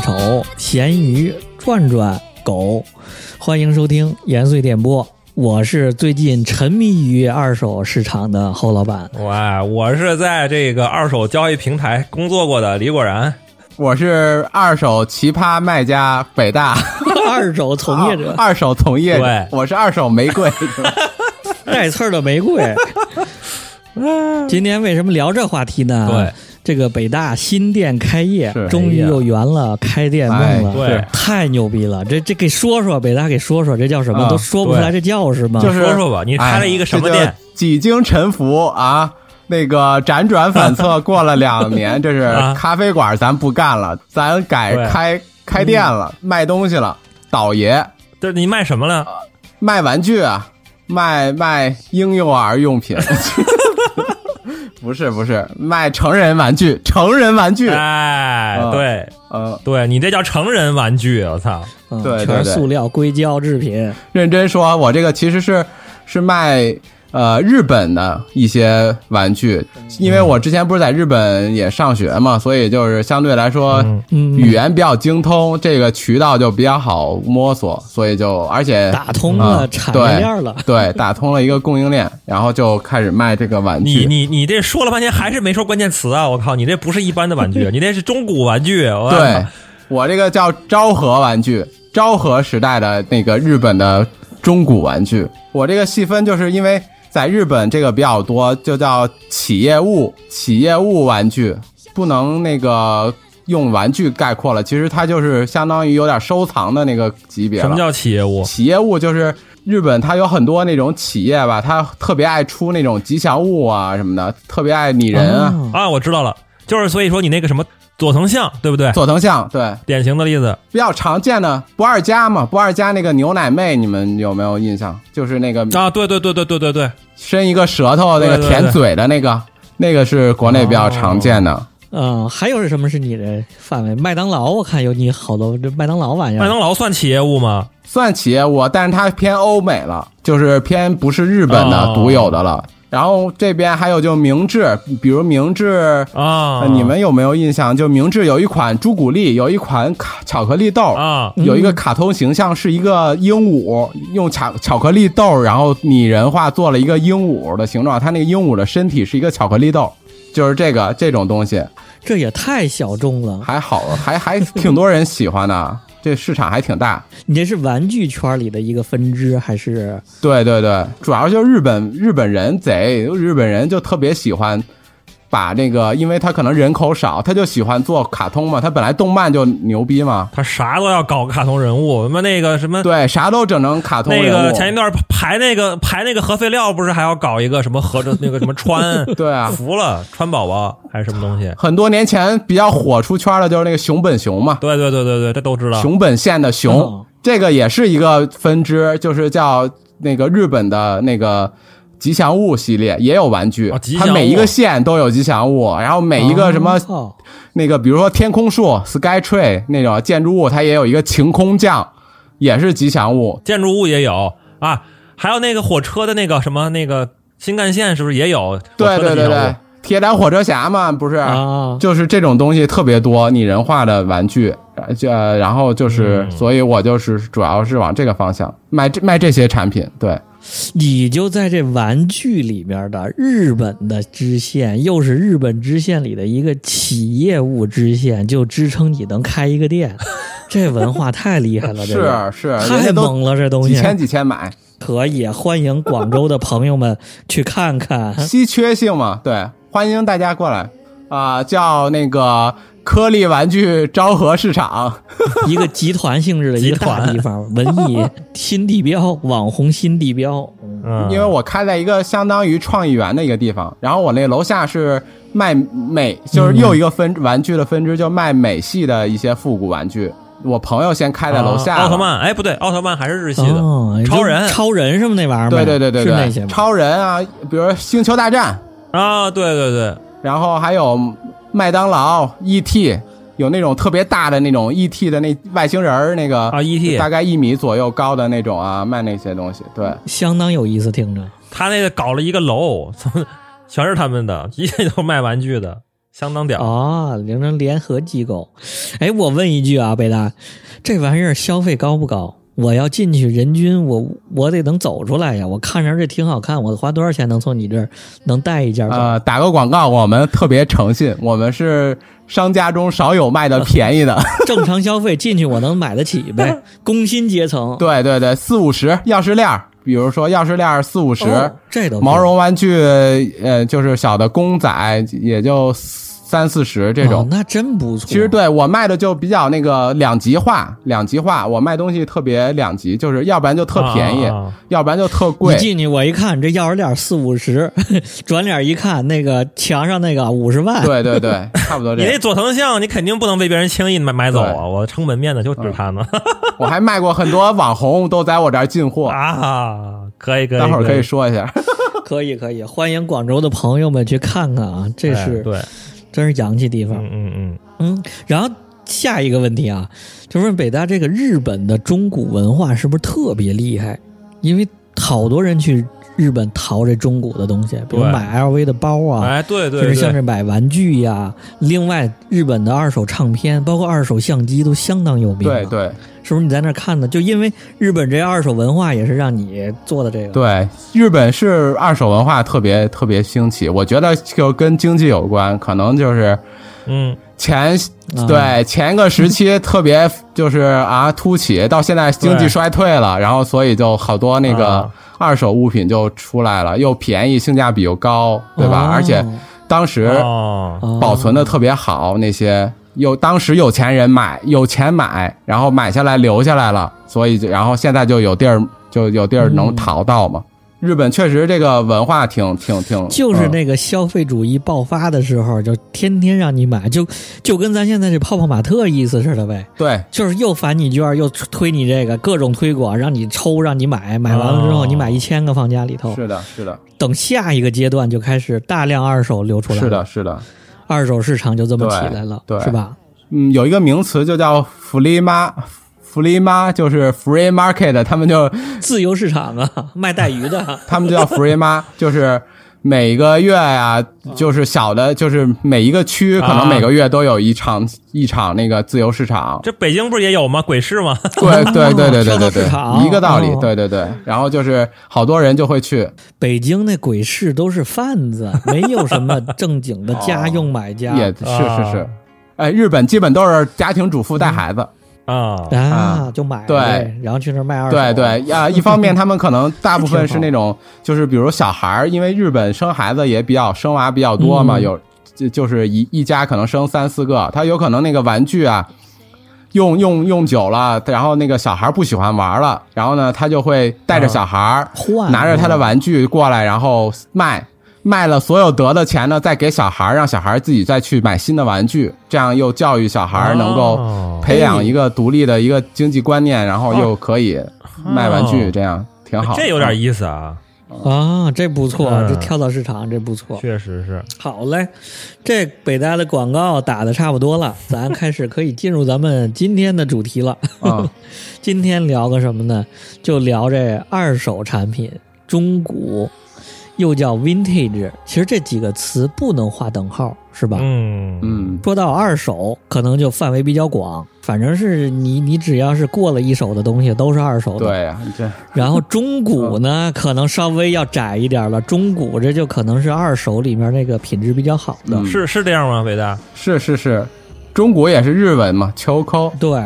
丑，咸鱼转转狗。欢迎收听延绥电波，我是最近沉迷于二手市场的侯老板。哇，我是在这个二手交易平台工作过的李果然。我是二手奇葩卖家北大 二手从业者，二手从业者，我是二手玫瑰。带刺儿的玫瑰。今天为什么聊这话题呢？对，这个北大新店开业，终于又圆了开店梦了。太牛逼了！这这给说说，北大给说说，这叫什么？啊都说不出来，这叫什么？就是说说吧，你开了一个什么店？几经沉浮啊，那个辗转反侧，过了两年，这是啊咖啡馆咱不干了，咱改开开店了，卖东西了，倒爷这你卖什么了？卖玩具啊，卖卖婴幼儿用品。不是不是，卖成人玩具，成人玩具，哎，啊对呃，对，你这叫成人玩具，我操！嗯对对对全是塑料硅胶制品。认真说，我这个其实是是卖呃日本的一些玩具，因为我之前不是在日本也上学嘛，所以就是相对来说。语言比较精通，这个渠道就比较好摸索，所以就而且打通了啊产业链了。对打通了一个供应链，然后就开始卖这个玩具。你你你这说了半天还是没说关键词啊！我靠，你这不是一般的玩具，你那是中古玩具。对，我这个叫昭和玩具，昭和时代的那个日本的中古玩具。我这个细分就是因为在日本这个比较多，就叫企业物，企业物玩具，不能那个用玩具概括了，其实它就是相当于有点收藏的那个级别了。什么叫企业物？企业物就是日本，它有很多那种企业吧，它特别爱出那种吉祥物啊什么的，特别爱拟人啊，哦啊，我知道了，就是所以说你那个什么佐藤象，对不对？佐藤象，对，典型的例子。比较常见的不二家嘛，不二家那个牛奶妹，你们有没有印象？就是那个啊，对对对对对对对，伸一个舌头那个舔嘴的那个，那个是国内比较常见的。嗯，还有是什么是你的范围？麦当劳，我看有你好多这麦当劳玩意儿。麦当劳算企业物吗？算企业物，但是它偏欧美了，就是偏不是日本的哦独有的了。然后这边还有就明治，比如明治。啊，呃你们有没有印象？就明治有一款朱古力，有一款卡巧克力豆，啊，有一个卡通形象是一个鹦鹉，用巧巧克力豆，然后拟人化做了一个鹦鹉的形状，它那个鹦鹉的身体是一个巧克力豆，就是这个这种东西，这也太小众了。还好，还还挺多人喜欢的，这市场还挺大。你这是玩具圈里的一个分支，还是对对对，主要就是日本日本人贼，日本人就特别喜欢把那个，因为他可能人口少，他就喜欢做卡通嘛，他本来动漫就牛逼嘛，他啥都要搞卡通人物，什么那个什么。对，啥都整成卡通那人物。个前一段排那个排那个核废料，不是还要搞一个什么合着那个什么川？对啊服了川宝宝还是什么东西？很多年前比较火出圈的就是那个熊本熊嘛，对对对对对，这都知道。熊本县的熊，哦这个也是一个分支，就是叫那个日本的那个吉祥物系列，也有玩具，它每一个县都有吉祥物，然后每一个什么、哦那个，比如说天空树 （Sky Tree） 那种建筑物，它也有一个晴空降，也是吉祥物。建筑物也有啊，还有那个火车的那个什么那个新干线是不是也有？对对对对，铁胆火车侠嘛，不是？啊，就是这种东西特别多，拟人化的玩具，呃就呃然后就是，嗯所以我就是主要是往这个方向卖这卖这些产品，对。你就在这玩具里面的日本的支线，又是日本支线里的一个企业物支线，就支撑你能开一个店，这文化太厉害了，这个是是，太猛了，这东西几千几千买，可以欢迎广州的朋友们去看看。稀缺性嘛，对，欢迎大家过来。啊、叫那个颗粒玩具昭和市场，一个集团性质的一个大集团地方，文艺新地标，网红新地标。因为我开在一个相当于创意园的一个地方，然后我那楼下是卖美，就是又一个分玩具的分支，就卖美系的一些复古玩具。我朋友先开在楼下，啊奥特曼，哎，不对，奥特曼还是日系的。哦，超人超人是不是那玩意儿？对对对对对，是那些吗？超人啊，比如星球大战，啊，对对对，然后还有麦当劳、E.T. 有那种特别大的那种 E.T. 的那外星人儿，那个啊，E.T. 大概一米左右高的那种啊，卖那些东西。对，相当有意思，听着。他那个搞了一个楼，全是他们的，一切都卖玩具的。相当屌。哦，形成联合机构。哎，我问一句啊，北大，这玩意儿消费高不高？我要进去，人均我我得能走出来呀！我看着这挺好看，我花多少钱能从你这儿能带一件走？呃，打个广告，我们特别诚信，我们是商家中少有卖的便宜的。正常消费进去我能买得起呗，工薪阶层。对对对，四五十钥匙链儿，比如说钥匙链儿四五十，哦这都毛绒玩具，呃，就是小的公仔也就三四十这种。哦那真不错。其实对我卖的就比较那个两极化，两极化，我卖东西特别两极，就是要不然就特便宜，要不然就特贵一。进去我一看，这钥匙链四五十，转脸一看，那个墙上那个五十万。对对对，差不多 你这样。那佐藤像你肯定不能被别人轻易买买走啊！我撑门面的就指他呢我还卖过很多网红，都在我这儿进货，啊！可以可以，待会儿可以以，说一下。可以可以，欢迎广州的朋友们去看看啊，这是、哎对，真是洋气地方。嗯嗯嗯，嗯，然后下一个问题啊，就问北大这个日本的中古文化是不是特别厉害？因为好多人去日本淘这中古的东西，比如买 LV 的包啊，哎，对对就是像是，买玩具呀、另外，日本的二手唱片，包括二手相机都相当有名。对，对是不是你在那儿看的？就因为日本这二手文化也是让你做的这个。对，日本是二手文化特别特别兴起，我觉得就跟经济有关，可能就是嗯，前啊对前一个时期特别就是啊突起，到现在经济衰退了，然后所以就好多那个啊。二手物品就出来了，又便宜，性价比又高，对吧？哦。而且当时保存的特别好，那些有当时有钱人买，有钱买，然后买下来留下来了，所以就然后现在就有地儿就有地儿能嗯。淘到嘛。日本确实这个文化挺挺挺，嗯。就是那个消费主义爆发的时候，就天天让你买，就就跟咱现在这泡泡玛特意思似的呗，对。就是又返你券，又推你这个各种推广，让你抽，让你买，买完了之后哦你买一千个放家里头，是的，是的，等下一个阶段就开始大量二手流出来，是的，，是的。二手市场就这么起来了，对。是吧？嗯，有一个名词就叫福利妈，福利妈就是 free market，他们就自由市场啊，卖带鱼的，他们就叫 free 妈，就是每个月呀、就是小的，就是每一个区可能啊每个月都有一场一场那个自由市场。这北京不是也有吗？鬼市吗？对对对对对对 一个道理哦，对对对。然后就是好多人就会去，北京那鬼市都是贩子，没有什么正经的家用买家。也是是啊是。哎，日本基本都是家庭主妇带孩子，啊，啊。啊，就买对。然后去那儿卖二手。对对 啊，一方面他们可能 大部分是那种，就是比如小孩儿，因为日本生孩子也比较生娃比较多嘛，嗯。有就就是一一家可能生三四个，他有可能那个玩具啊。用用用久了，然后那个小孩不喜欢玩了，然后呢，他就会带着小孩，换拿着他的玩具过来，然后卖，卖了所有得的钱呢，再给小孩，让小孩自己再去买新的玩具，这样又教育小孩能够哦培养一个独立的一个经济观念，然后又可以卖玩具，哦这样挺好。这有点意思啊，啊，这不错，嗯这跳蚤市场这不错。确实是。好嘞，这北大的广告打的差不多了，咱开始可以进入咱们今天的主题了。啊，今天聊个什么呢？就聊这二手产品，中古，又叫 vintage。其实这几个词不能划等号，是吧？嗯嗯，说到二手，可能就范围比较广，反正是你你只要是过了一手的东西都是二手的。对呀，这然后中古呢，可能稍微要窄一点了。中古这就可能是二手里面那个品质比较好的。嗯是是这样吗？伟大是是是，中古也是日文嘛，秋抠。对，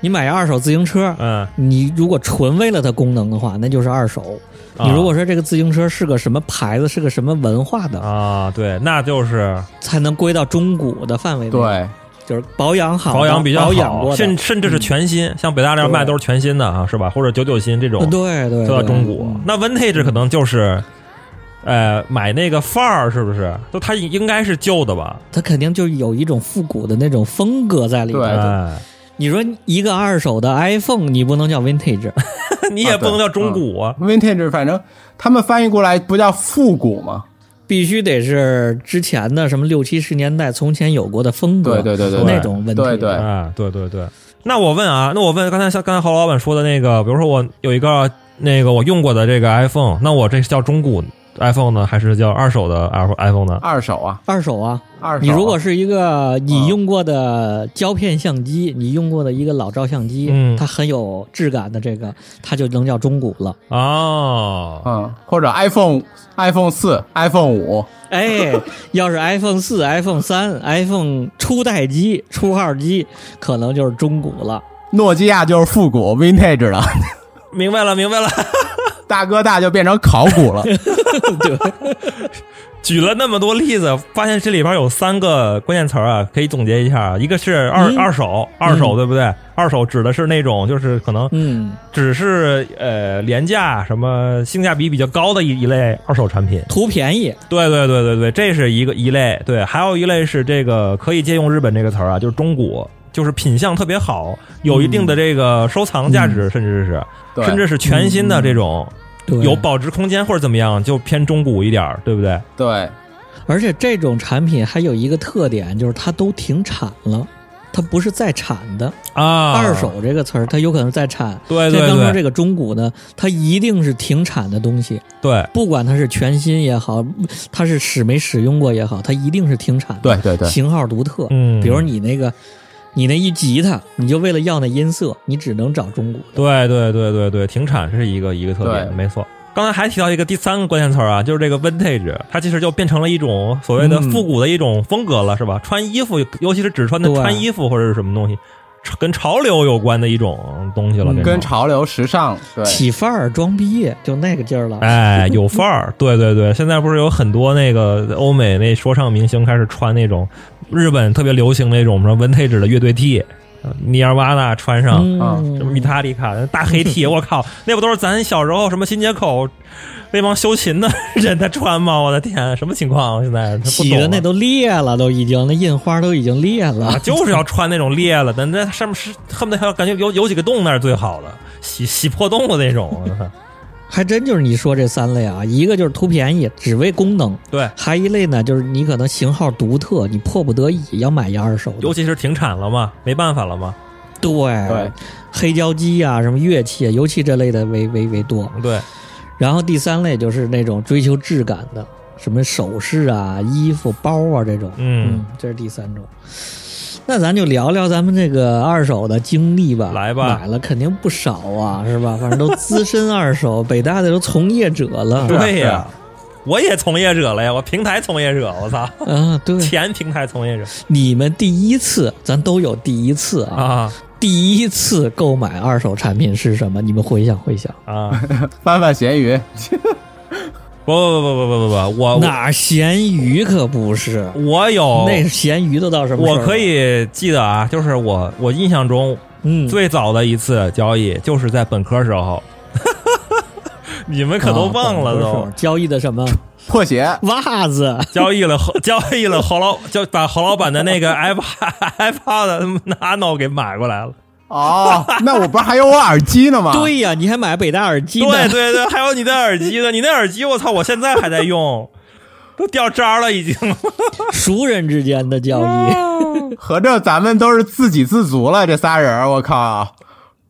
你买一二手自行车，嗯，你如果纯为了它功能的话，那就是二手。啊你如果说这个自行车是个什么牌子，是个什么文化的，啊，对，那就是才能归到中古的范围内。，对，就是保养好、保养比较好，保养过，甚甚至是全新，像北大这样卖都是全新的啊，是吧？或者九九新这种呃，对对，都叫对中古。那 vintage 可能就是，呃，买那个范儿是不是？都它应该是旧的吧？它肯定就有一种复古的那种风格在里对边。哎，你说一个二手的 iPhone，你不能叫 vintage，你也不能叫中古啊。vintage，反正他们翻译过来不叫复古吗？必须得是之前的什么六七十年代从前有过的风格，对对对对那种问题。对对啊，对对对。那我问啊，那我问刚才像刚才侯老板说的那个，比如说我有一个那个我用过的这个 iPhone，那我这是叫中古 iPhone 呢，还是叫二手的 iPhone 呢？二手啊，二手啊，二手你如果是一个你用过的胶片相机，你用过的一个老照相机，嗯它很有质感的这个，它就能叫中古了。哦，嗯，或者 iPhone iPhone 四、iPhone 五，哎，要是 iPhone 四、iPhone 三、iPhone 初代机、初号机，可能就是中古了。诺基亚就是复古 vintage 了，明白了，明白了。大哥大就变成考古了。举了那么多例子，发现这里边有三个关键词儿啊，可以总结一下。一个是二、嗯二手，二手对不对？二手指的是那种就是可能嗯，只是呃廉价，什么性价比比较高的一一类二手产品。图便宜。对对对对对，这是一个一类。对，还有一类是这个可以借用日本这个词儿啊，就是中古，就是品相特别好，有一定的这个收藏价值，甚至是对甚至是全新的这种，对，有保值空间或者怎么样，就偏中古一点儿，对不对？对，而且这种产品还有一个特点，就是它都停产了，它不是在产的。啊，二手这个词儿，它有可能在产。对对对像刚说这个中古呢，它一定是停产的东西，对，不管它是全新也好，它是使没使用过也好，它一定是停产的。对对对，型号独特。嗯，比如你那个，你那一吉他，你就为了要那音色，你只能找中古。对对对对对，停产是一个一个特点，没错。刚才还提到一个第三个关键词儿啊，就是这个 vintage，它其实就变成了一种所谓的嗯复古的一种风格了，是吧？穿衣服，尤其是只穿的穿衣服或者是什么东西，跟潮流有关的一种东西了，嗯跟潮流时尚，对，起范儿装逼业，就那个劲儿了。哎，有范儿，对对对，现在不是有很多那个欧美那说唱明星开始穿那种日本特别流行那种什么 vintage 的乐队 T，尼尔瓦纳穿上，什么米嗯，塔里卡大黑 T，我靠，那不都是咱小时候什么新街口那帮修琴的人在穿吗？我的天，什么情况？现在他不懂啊起的那都裂了，都已经那印花都已经裂了啊，。就是要穿那种裂了的，那上面是恨不得还要感觉有有几个洞那是最好的，洗洗破洞的那种。还真就是你说这三类啊，一个就是图便宜，只为功能；对，还一类呢，就是你可能型号独特，你迫不得已要买一二手的。尤其是停产了嘛，没办法了嘛。对对黑胶机啊，什么乐器啊，尤其这类的为为为多。对，然后第三类就是那种追求质感的，什么首饰啊、衣服、包啊这种。嗯，这是第三种。那咱就聊聊咱们这个二手的经历吧。来吧买了肯定不少啊，是吧？反正都资深二手，北大的都从业者了。对呀、我也从业者了呀，我平台从业者，我操，啊，对，前平台从业者你们第一次，咱都有第一次啊。啊第一次购买二手产品是什么？你们回想回想。啊！翻翻闲鱼，不不不不不不不，我哪咸鱼可不是？我有那咸鱼都到什么？我可以记得啊，就是我我印象中嗯，最早的一次交易就是在本科时候，你们可都忘了啊都、交易的什么 破鞋，袜子？交易了交易了侯老就把侯老板的那个 iPad iPad Nano 给买过来了。哦，那我不是还有我耳机呢吗？对呀，你还买北大耳机呢？对对对，还有你的耳机呢，你那耳机我操，我现在还在用，都掉渣了已经。熟人之间的交易，合着咱们都是自给自足了，这仨人，我靠，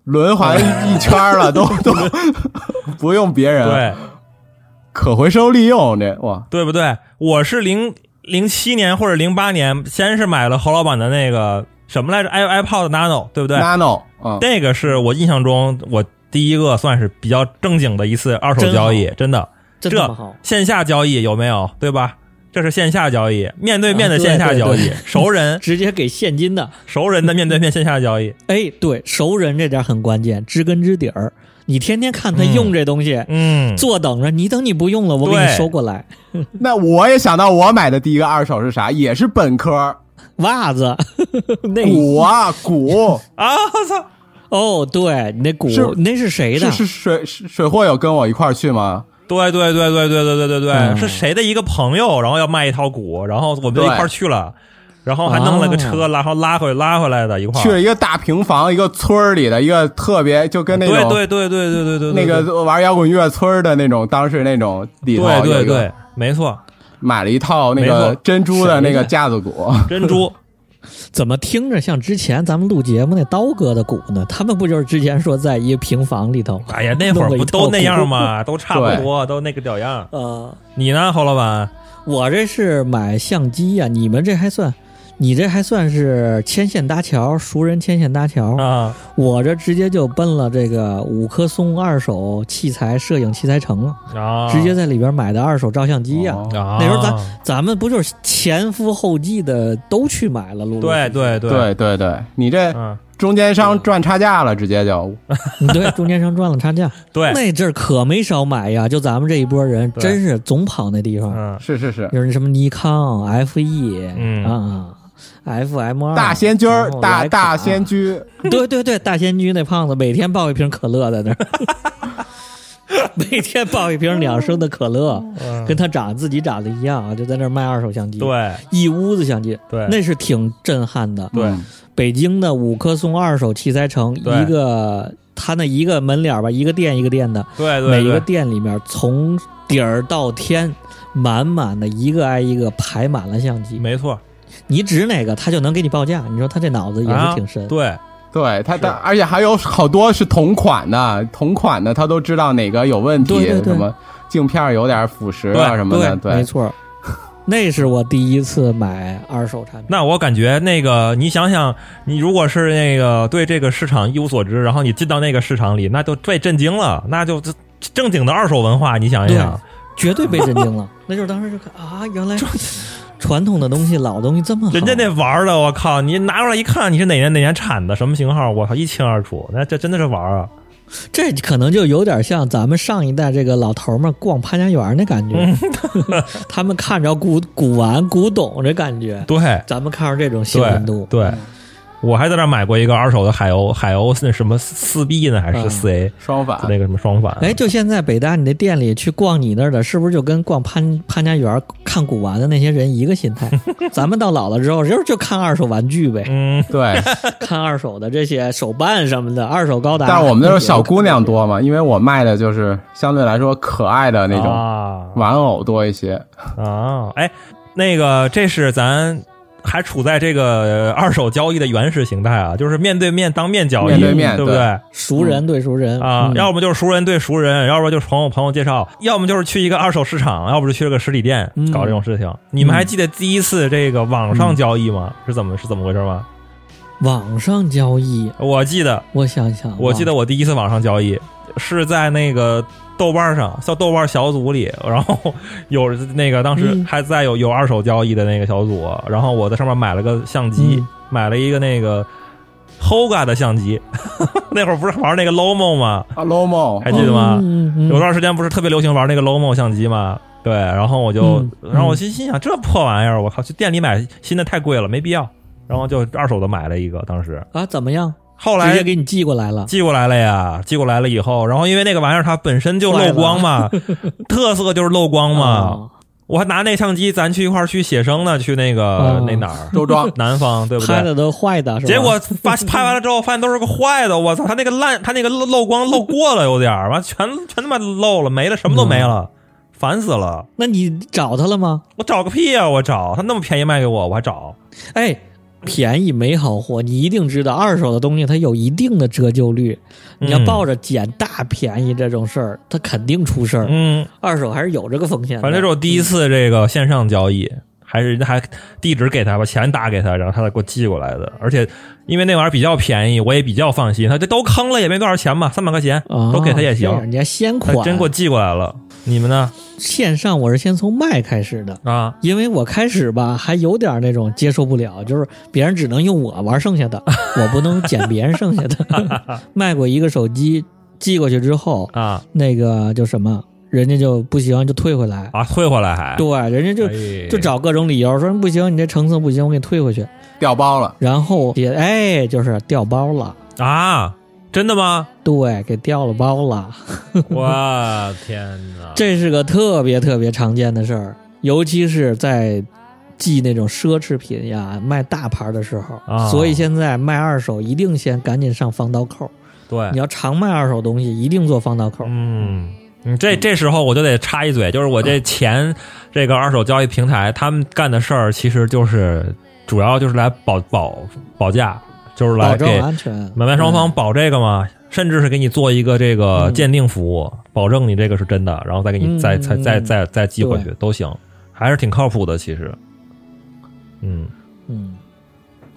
轮环一圈了，都都不用别人，对，可回收利用这哇，对不对？我是零零七年或者零八年，先是买了侯老板的那个什么来着，i iPod Nano，对不对？nano，嗯，那个是我印象中我第一个算是比较正经的一次二手交易，真的。这。线下交易有没有？对吧？这是线下交易，面对面的线下交易，对对熟人 直接给现金的，熟人的面对面线下交易。哎，对，熟人这点很关键，知根知底儿。你天天看他用这东西，嗯，坐等着，你等你不用了，我给你收过来。那我也想到我买的第一个二手是啥，也是本科 袜子，那鼓啊鼓，啊，我操！哦，对你那鼓是，那是谁的？是是水水货有跟我一块儿去吗？对对对对对对对对对，嗯是谁的一个朋友，然后要卖一套鼓，然后我们就一块儿去了，然后还弄了个车，然后拉回拉回来的一块儿。去了一个大平房，一个村儿里的一个特别，就跟那种对对对对对对对对，那个玩摇滚乐村的那种，当时那种里头对有一个对对，没错，买了一套那个珍珠的那个架子鼓，珍珠。怎么听着像之前咱们录节目那刀哥的鼓呢？他们不就是之前说在一个平房里头？哎呀，那会儿不都那样吗？都差不多，都那个屌样。呃，你呢，侯老板？我这是买相机呀、你们这还算，你这还算是牵线搭桥，熟人牵线搭桥。啊。我这直接就奔了这个五棵松二手器材摄影器材城了，啊，直接在里边买的二手照相机呀、哦。啊，那时候咱咱们不就是前赴后继的都去买了？陆陆对对对。对对对，你这嗯。中间商赚差价了，直接就。对，中间商赚了差价。对，那阵儿可没少买呀，就咱们这一波人，真是总跑那地方。嗯。是是是，就是什么尼康、FE，嗯啊，FM 二大仙居儿大大仙居，对对对，大仙居那胖子每天抱一瓶可乐在那儿，每天抱一瓶两升的可乐，嗯。跟他长自己长得一样啊，就在那儿卖二手相机，，对。一屋子相机，对。那是挺震撼的。对。嗯。北京的五棵松二手器材城，一个他那一个门脸吧，一个店一个店的，对对，每一个店里面从底儿到天，满满的一个挨一个排满了相机，没错，你指哪个他就能给你报价。你说他这脑子也是挺深。啊对对他他，而且还有好多是同款的，同款的他都知道哪个有问题，对对对什么镜片有点腐蚀啊对什么的，没对，错，那是我第一次买二手产品。那我感觉那个，你想想，你如果是那个对这个市场一无所知，然后你进到那个市场里，那就被震惊了，那就这正经的二手文化，你想一想，绝对被震惊了。那就是当时就看啊，原来传统的东西、老东西这么好。人家那玩儿的，我靠，你拿出来一看，你是哪年哪年产的，什么型号，我靠，一清二楚，那这真的是玩儿啊，这可能就有点像咱们上一代这个老头儿们逛潘家园那感觉，他们看着古古玩、古董这感觉，对咱们看着这种兴奋度对。对。我还在那买过一个二手的海鸥，海鸥是那什么四 B 呢，还是嗯四 A？、双反那个什么双反？哎，就现在北大你那店里去逛你那儿的，是不是就跟逛潘潘家园看古玩的那些人一个心态？咱们到老了之后，就是就看二手玩具呗，嗯，对，看二手的这些手办什么的，二手高达。但是我们那时候小姑娘多嘛，因为我卖的就是相对来说可爱的那种啊玩偶多一些，啊，哎，那个这是咱还处在这个呃二手交易的原始形态啊，就是面对面当面交易，面对面对不对？熟人对熟人啊，嗯要么就是熟人对熟人，要不就是朋友朋友介绍，要么就是去一个二手市场，要不就去了个实体店嗯搞这种事情。你们还记得第一次这个网上交易吗？是怎么是怎么回事吗？网上交易，我记得，我想想，我记得我第一次网上交易是在那个豆瓣上，叫豆瓣小组里，然后有那个当时嗯还在有有二手交易的那个小组，然后我在上面买了个相机，嗯买了一个那个 Hoga 的相机，那会儿不是玩那个 Lomo 吗？啊，Lomo 还记得吗？嗯嗯有段时间不是特别流行玩那个 Lomo 相机吗？对，然后我就，嗯然后我心心想，这破玩意儿，我靠，去店里买新的太贵了，没必要。然后就二手的买了一个，当时啊，怎么样？后来直接给你寄过来了。寄过来了呀，寄过来了以后，然后因为那个玩意儿它本身就漏光嘛，特色就是漏光嘛。啊我还拿那相机，咱去一块儿去写生呢，去那个、哦那哪儿，周庄 南方，对不对？拍的都坏的，是吧？结果发 拍完了之后，发现都是个坏的，我操！他那个烂，他那个漏漏光漏过了，有点儿，完全全他妈漏了，没了，什么都没了，烦死了！那你找他了吗？我找个屁呀、我找他那么便宜卖给我，我还找。哎，便宜没好货，你一定知道，二手的东西它有一定的折旧率。你要嗯抱着捡大便宜这种事儿，它肯定出事儿。嗯，二手还是有这个风险的。反正这是我第一次这个线上交易，还是人家还地址给他，把钱打给他，然后他再给我寄过来的。而且因为那玩意儿比较便宜，我也比较放心。他这都坑了也没多少钱嘛，三百块钱啊都给他也行。人家先款，真给我寄过来了。你们呢？线上我是先从卖开始的，啊，因为我开始吧还有点那种接受不了，就是别人只能用我玩剩下的，我不能捡别人剩下的。卖过一个手机，寄过去之后，啊那个叫什么，人家就不行就退回来。啊，退回来还对，人家就、哎就找各种理由说不行，你这成色不行，我给你退回去。掉包了，然后也哎，就是掉包了，啊，真的吗？对，给掉了包了。我天哪！这是个特别特别常见的事儿，尤其是在寄那种奢侈品呀、卖大牌的时候。啊所以现在卖二手一定先赶紧上防盗扣。对你，要常卖二手东西，一定做防盗扣。嗯，你这这时候我就得插一嘴，就是我这前这个二手交易平台，他们干的事儿其实就是主要就是来保保保价，就是来给买卖双方保这个嘛，甚至是给你做一个这个嗯。鉴定服务，保证你这个是真的，然后再给你嗯再再再再再寄回去都行。还是挺靠谱的。其实，嗯，嗯，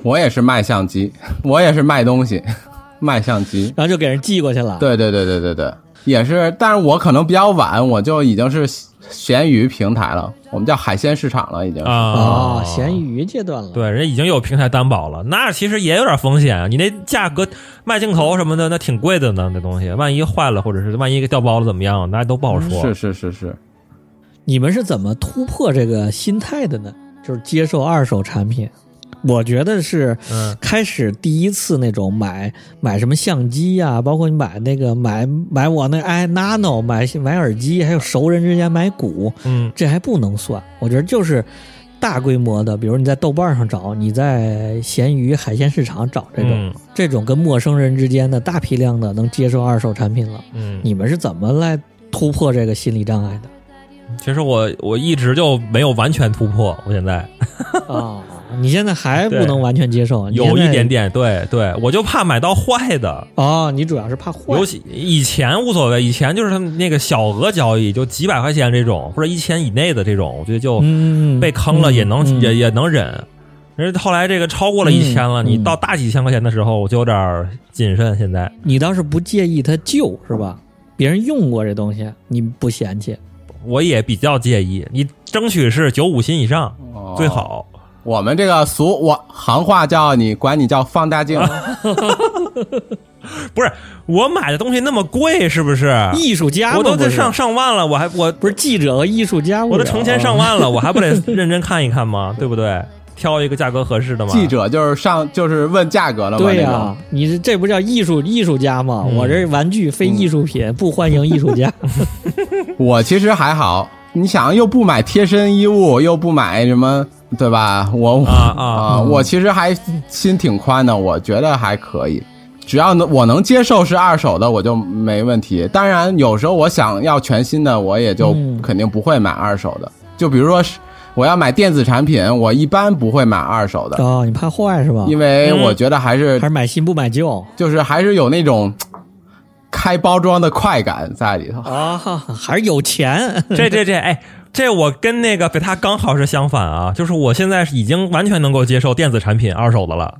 我也是卖相机，我也是卖东西，卖相机。然后就给人寄过去了。，对对对对对对，也是，但是我可能比较晚，我就已经是咸鱼平台了，我们叫海鲜市场了，已经。啊哦，闲鱼阶段了。对，人家已经有平台担保了，那其实也有点风险啊。你那价格卖镜头什么的，那挺贵的呢，那东西万一坏了，或者是万一给掉包了怎么样，那都不好说。是是是是，你们是怎么突破这个心态的呢？就是接受二手产品。我觉得是嗯开始第一次那种买买什么相机呀、包括你买那个买买我那 i nano 买买耳机，还有熟人之间买股，嗯这还不能算。我觉得就是大规模的，比如你在豆瓣上找，你在闲鱼海鲜市场找这种、嗯这种跟陌生人之间的大批量的能接受二手产品了。嗯，你们是怎么来突破这个心理障碍的？其实我我一直就没有完全突破，我现在啊、你现在还不能完全接受，有一点点，对对，我就怕买到坏的。哦，你主要是怕坏尤其以前无所谓，以前就是他们那个小额交易，就几百块钱这种，或者一千以内的这种，我觉得就嗯被坑了也能、嗯也也能忍。人后来这个超过了一千了，你到大几千块钱的时候，我就有点谨慎。现在你倒是不介意它旧是吧？别人用过这东西，你不嫌弃我也比较介意，你争取是九五新以上、哦最。好。我们这个俗我行话叫你管你叫放大镜，不是我买的东西那么贵，是不是？艺术家我都得上上万了，我还我不是记者和艺术家，我都成千上万了，我还不得认真看一看吗？对不对？挑一个价格合适的吗。记者就是上就是问价格了嘛，对呀、你这这不叫艺术艺术家吗？嗯我这玩具非艺术品，不欢迎艺术家。我其实还好，你想又不买贴身衣物，又不买什么，对吧？我啊啊啊，我其实还心挺宽的，我觉得还可以。只要能我能接受是二手的，我就没问题。当然，有时候我想要全新的，我也就嗯肯定不会买二手的。就比如说是我要买电子产品，我一般不会买二手的，哦，你怕坏是吧？因为我觉得还是还是买新不买旧就是还是有那种开包装的快感在里头。啊？还是有钱？这这这，哎，这我跟那个北他刚好是相反啊，就是我现在已经完全能够接受电子产品二手的了。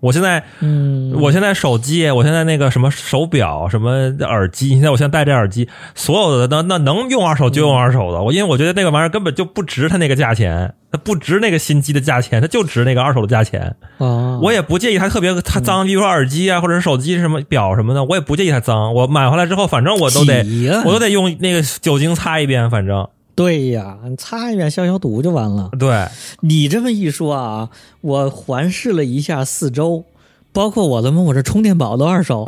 我现在，嗯，我现在手机，我现在那个什么手表、什么耳机，现在我现在戴这耳机，所有的那那能用二手就用二手的。我因为我觉得那个玩意儿根本就不值它那个价钱，它不值那个新机的价钱，它就值那个二手的价钱。啊，我也不介意它特别它脏，比如说耳机啊，或者是手机什么表什么的，我也不介意它脏。我买回来之后，反正我都得我都得用那个酒精擦一遍，反正对呀，你擦一遍消消毒就完了。对，你这么一说啊，我环视了一下四周，包括我的么，我这充电宝都二手。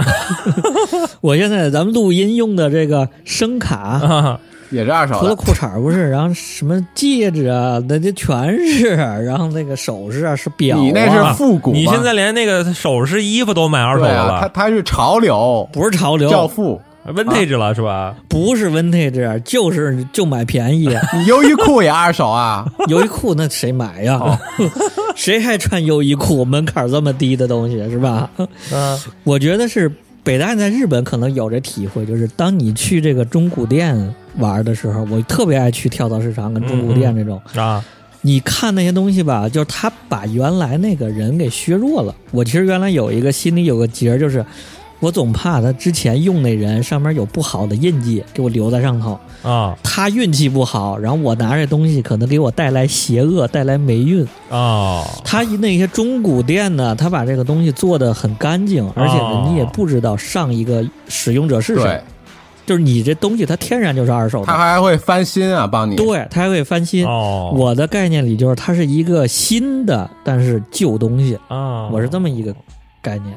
我现在咱们录音用的这个声卡，啊，也是二手，除了裤衩不是，然后什么戒指啊，那这全是，然后那个首饰啊，是表、啊，你那是复古吗你现在连那个首饰、衣服都买二手的对啊，它了它是潮流不是潮流，教父。，vintage 了是吧？不是 vintage，就是就买便宜。你优衣库也二手啊？优衣库那谁买呀？谁还穿优衣库？门槛这么低的东西是吧？嗯我觉得是北大在日本可能有这体会，就是当你去这个中古店玩的时候，我特别爱去跳蚤市场跟中古店这种。啊，你看那些东西吧，就是他把原来那个人给削弱了。我其实原来有一个心里有个结儿，就是我总怕他之前用那人上面有不好的印记给我留在上头。啊他运气不好，然后我拿这东西可能给我带来邪恶，带来霉运。啊，他那些中古店呢，他把这个东西做的很干净，而且呢，你也不知道上一个使用者是谁，，就是你这东西它天然就是二手它的，还会翻新啊，帮你。对，它还会翻新。哦，我的概念里就是它是一个新的，但是旧东西，啊，我是这么一个概念。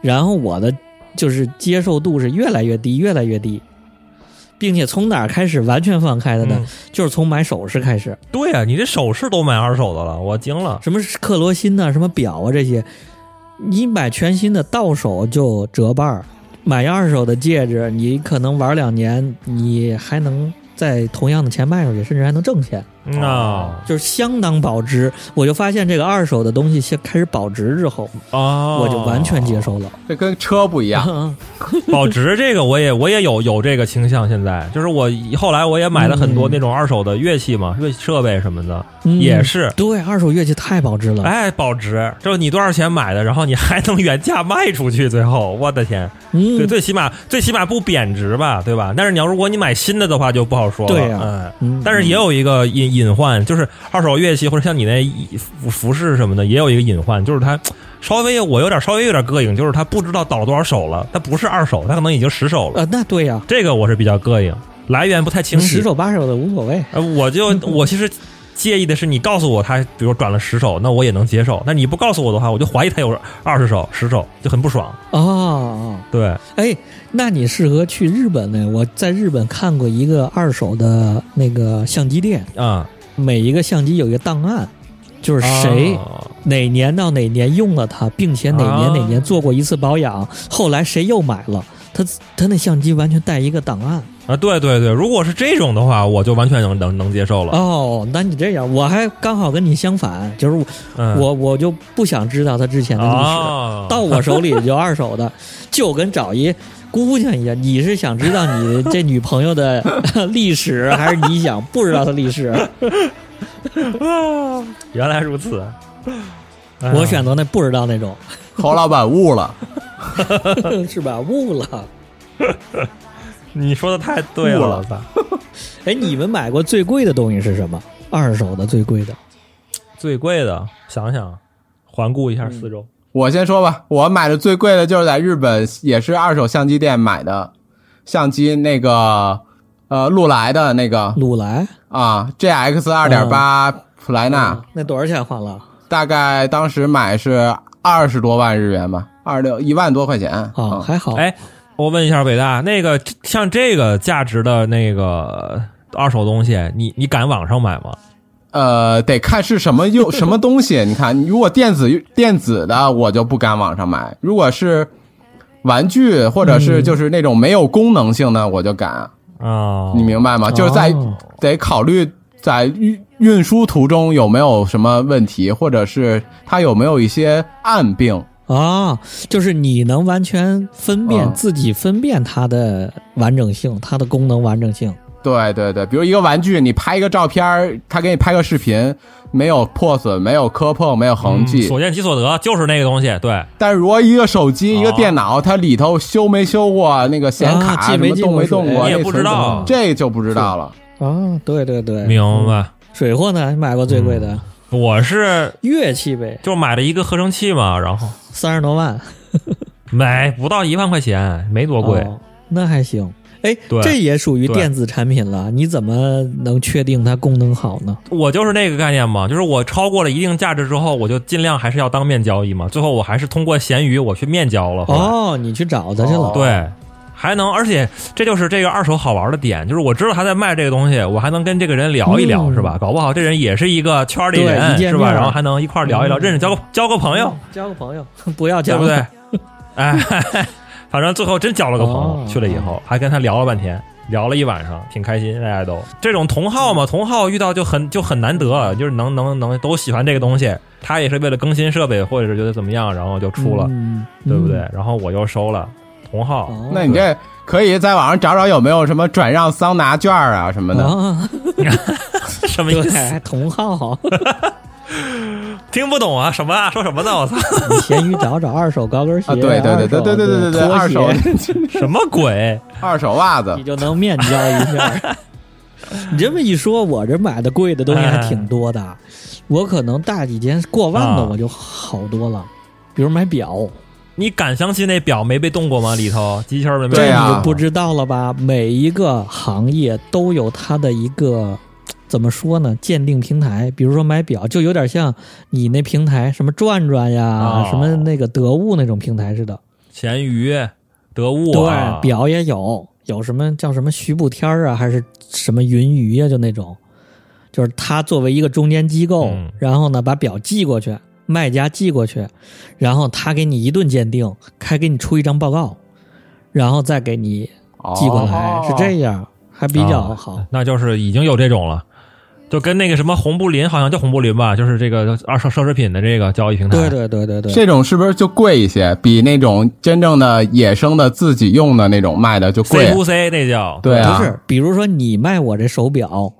然后我的就是接受度是越来越低，越来越低，并且从哪儿开始完全放开的呢？嗯就是从买首饰开始。对啊，你这首饰都买二手的了，我惊了。什么克罗心呐、什么表啊这些，你买全新的到手就折半儿，买二手的戒指，你可能玩两年，你还能在同样的钱卖出去，甚至还能挣钱。嗯啊就是相当保值。我就发现这个二手的东西先开始保值之后，哦，我就完全接受了。这跟车不一样。嗯 保值这个我也我也有有这个倾向，现在就是我后来我也买了很多那种二手的乐器嘛，乐器设备什么的，嗯也是。对，二手乐器太保值了。哎，保值，就是你多少钱买的，然后你还能原价卖出去，最后我的天，嗯对，，最起码最起码不贬值吧，对吧？但是你要如果你买新的的话，就不好说了。对呀但是也有一个隐隐患，就是二手乐器或者像你那服服饰什么的，也有一个隐患，就是它 稍微我有点稍微有点膈应，就是它不知道倒了多少手了，它不是二手，它可能已经十手了，呃，那对呀，这个我是比较膈应，来源不太清晰。十手八手的无所谓。呃，我就我其实介意的是你告诉我他，比如转了十手，那我也能接受。那你不告诉我的话，我就怀疑他有二十手、十手，就很不爽。哦哦，对，哎，那你适合去日本呢？我在日本看过一个二手的那个相机店，啊，每一个相机有一个档案，就是谁、啊哪年到哪年用了它，并且哪年啊哪年做过一次保养，后来谁又买了，他他那相机完全带一个档案。啊，对对对，如果是这种的话，我就完全能能能接受了。哦，那你这样，我还刚好跟你相反，就是我、嗯，我我就不想知道他之前的历史，哦到我手里就二手的，就跟找一姑娘一样。你是想知道你这女朋友的 历史，还是你想不知道她历史？原来如此。哎我选择那不知道那种，侯老板悟了，是吧？悟了。你说的太对了，悟了我操！哎，你们买过最贵的东西是什么？二手的最贵的最贵的，想想，环顾一下四周。我先说吧，我买的最贵的就是在日本，也是二手相机店买的相机，那个呃禄来的那个禄来啊，GX 二点八普莱纳，嗯那多少钱换了？大概当时买是二十多万日元吧，二六一万多块钱啊，嗯还好。哎，我问一下北大，那个像这个价值的那个二手东西，你你敢网上买吗？呃，得看是什么用 什么东西。你看，如果电子电子的，我就不敢网上买；如果是玩具或者是嗯就是那种没有功能性的，我就敢。啊，你明白吗？就是在哦得考虑在运运输途中有没有什么问题，或者是它有没有一些暗病。啊，就是你能完全分辨、嗯自己分辨它的完整性，它的功能完整性。对对对，比如一个玩具，你拍一个照片儿，他给你拍个视频，没有破损，没有磕碰，没有痕迹。所见即所得，就是那个东西。对，但是如果一个手机、哦一个电脑，它里头修没修过，那个显卡什么动没动过，你也不知道这就不知道了。啊，对对对，明白。水货呢？你买过最贵的、嗯我是乐器呗，就买了一个合成器嘛，然后三十多万，买不到一万块钱，没多贵。哦那还行。哎，对这也属于电子产品了，你怎么能确定它功能好呢？我就是那个概念嘛，就是我超过了一定价值之后，我就尽量还是要当面交易嘛。最后我还是通过闲鱼我去面交了。哦，你去找他去了。哦对，还能，而且这就是这个二手好玩的点，就是我知道他在卖这个东西，我还能跟这个人聊一聊，嗯是吧？搞不好这人也是一个圈里人，是吧？然后还能一块聊一聊，嗯认识交个交个朋友，交个朋友，不要交对不对？哎，反正最后真交了个朋友，哦去了以后还跟他聊了半天。聊了一晚上，挺开心，大家都这种同好嘛，同好遇到就很就很难得，就是能能能都喜欢这个东西，他也是为了更新设备或者是觉得怎么样，然后就出了，嗯对不对？？然后我又收了同号，哦那你这可以在网上找找有没有什么转让桑拿券啊什么的。啊，什么意对，思？还同号，听不懂啊？什么啊？说什么呢？我操！你闲鱼找找二手高跟鞋，啊，对对对对对对对对对，二手什么鬼？二手袜子你，就能面交一下。你这么一说，我这买的贵的东西还挺多的，我可能大几件过万的啊我就好多了，比如买表，你敢相信那表没被动过吗？里头机器儿没被动过这你就不知道了吧？每一个行业都有它的一个 怎么说呢？鉴定平台，比如说买表，就有点像你那平台什么转转呀，哦什么那个得物那种平台似的。闲鱼、得物对，啊，表也有，有什么叫什么徐步天儿啊，还是什么云鱼呀、就那种，就是他作为一个中间机构，嗯然后呢把表寄过去，卖家寄过去，然后他给你一顿鉴定，还给你出一张报告，然后再给你寄过来，哦是这样，还比较好。啊那就是已经有这种了。就跟那个什么红布林好像叫红布林吧，就是这个二奢奢侈品的这个交易平台。对对对对对，这种是不是就贵一些？比那种真正的野生的自己用的那种卖的就贵，C to C 那叫对啊，不是，比如说你卖我这手表，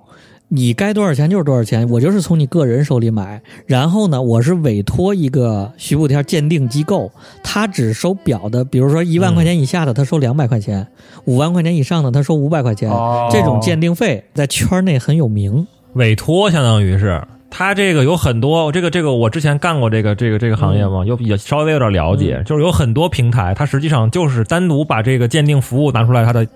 你该多少钱就是多少钱，我就是从你个人手里买。然后呢，我是委托一个徐步天鉴定机构，他只收表的，比如说一万块钱以下的，他收两百块钱；五万块钱以上的，他收五百块钱。哦这种鉴定费在圈内很有名。委托，相当于是它这个有很多，这个这个我之前干过这个这个这个行业嘛，有也稍微有点了解，就是有很多平台，它实际上就是单独把这个鉴定服务拿出来，它的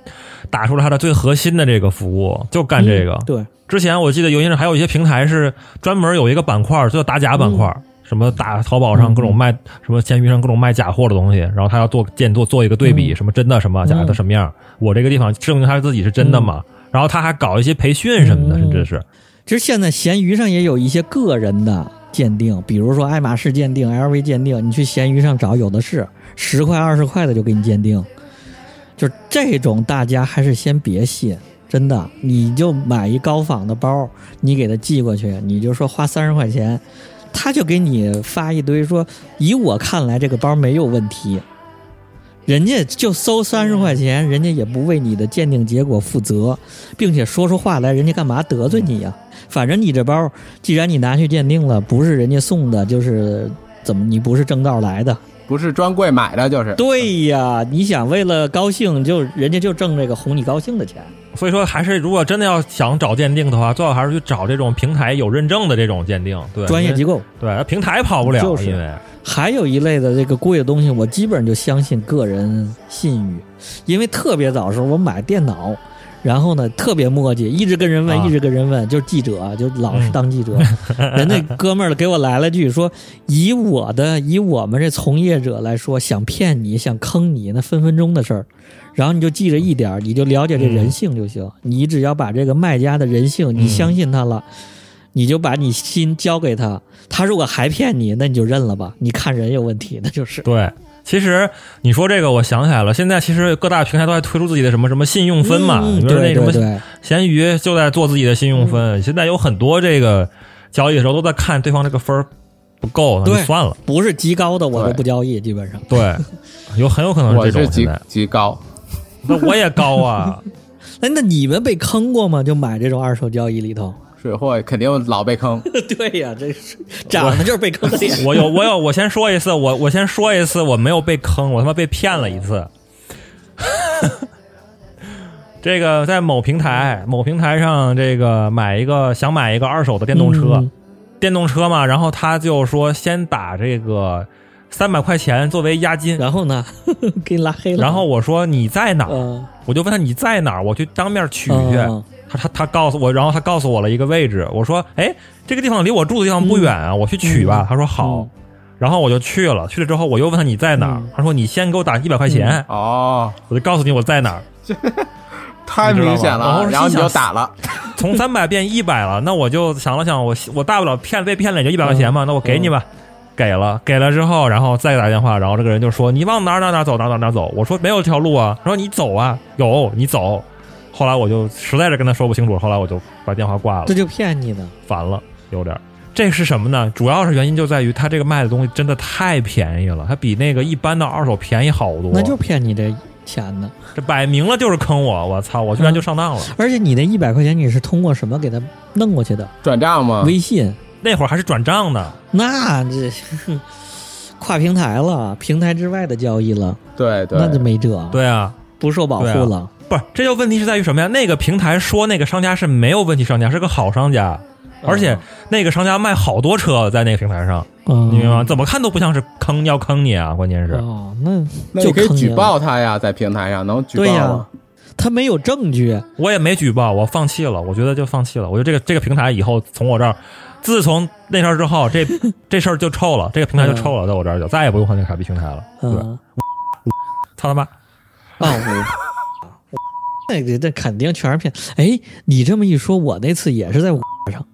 打出了它的最核心的这个服务，就干这个。嗯对，之前我记得有些人还有一些平台是专门有一个板块，就叫打假板块。什么打淘宝上各种卖，什么闲鱼上各种卖假货的东西，然后他要做鉴做做一个对比，什么真的什么假的什么样，我这个地方证明他自己是真的嘛，然后他还搞一些培训什么的，嗯。甚至是其实现在闲鱼上也有一些个人的鉴定，比如说爱马仕鉴定、LV 鉴定，你去闲鱼上找有的是，十块二十块的就给你鉴定。就这种，大家还是先别信，真的，你就买一高仿的包，你给他寄过去，你就说花三十块钱，他就给你发一堆说，以我看来这个包没有问题。人家就收三十块钱，人家也不为你的鉴定结果负责，并且说出话来，人家干嘛得罪你呀、反正你这包，既然你拿去鉴定了，不是人家送的，就是怎么你不是正道来的？不是专柜买的，就是对呀，你想为了高兴，就人家就挣这个哄你高兴的钱。所以说，还是如果真的要想找鉴定的话，最好还是去找这种平台有认证的这种鉴定，对专业机构。对平台跑不了，就是因为还有一类的这个贵的东西，我基本上就相信个人信誉，因为特别早的时候我买电脑，然后呢特别磨叽，一直跟人问，啊一直跟人问，就是记者，就老是当记者。人那哥们儿给我来了句说，以我的以我们这从业者来说，想骗你想坑你，那分分钟的事儿。然后你就记着一点儿，你就了解这人性就行。你只要把这个卖家的人性，你相信他了。你就把你心交给他，他如果还骗你，那你就认了吧。你看人有问题，那就是。对。其实你说这个，我想起来了，现在其实各大平台都在推出自己的什么什么信用分嘛，嗯你说那什么闲鱼就在做自己的信用分，现在有很多这个交易的时候都在看对方这个分儿不够，那就算了。不是极高的我都不交易，基本上。对，有很有可能我是这种。是极现在极高，那我也高啊，哎，那你们被坑过吗？就买这种二手交易里头？水货肯定老被坑。对呀，这是长得就是被坑的脸。我 有我有，我先说一次，我我先说一次，我没有被坑，我他妈被骗了一次。这个在某平台某平台上，这个买一个想买一个二手的电动车，嗯电动车嘛，然后他就说先打这个三百块钱作为押金，然后呢，给你拉黑了。然后我说你在哪儿？嗯，我就问他你在哪儿，我去当面取去。嗯他他他告诉我，然后他告诉我了一个位置。我说，哎，这个地方离我住的地方不远啊，我去取吧。嗯他说好嗯，然后我就去了。去了之后，我又问他你在哪儿嗯？他说你先给我打一百块钱，哦，我就告诉你我在哪儿。太明显了，然后你就打了。从三百变一百了，那我就想了想，我我大不了骗被骗了也就一百块钱嘛，那我给你吧。给了，给了之后，然后再打电话，然后这个人就说你往哪儿哪儿哪儿走，哪儿哪儿哪儿走。我说没有这条路啊。他说你走啊，有你走。后来我就实在是跟他说不清楚，后来我就把电话挂了这。就骗你的。烦了，有点儿。这是什么呢？主要是原因就在于他这个卖的东西真的太便宜了，它比那个一般的二手便宜好多。那就骗你这钱呢。这摆明了就是坑我！我操，我居然就上当了。而且你那一百块钱你是通过什么给他弄过去的？转账吗？微信？那会儿还是转账呢，那这哼跨平台了，平台之外的交易了，对对，那就没辙，对啊，不受保护了。不是，这就问题是在于什么呀？那个平台说那个商家是没有问题商家，是个好商家，而且那个商家卖好多车在那个平台上，嗯，你明白吗？怎么看都不像是坑要坑你啊！关键是，哦，那那你可以举报他呀，在平台上能举报对呀吗？他没有证据，我也没举报，我放弃了，我觉得就放弃了。我觉得这个这个平台以后从我这儿，自从那事儿之后，这 这事儿就臭了，这个平台就臭了，在我这儿就再也不用换那个傻逼平台了。对，嗯，操他妈！啊，我那个这肯定全是骗。哎，你这么一说，我那次也是在网上，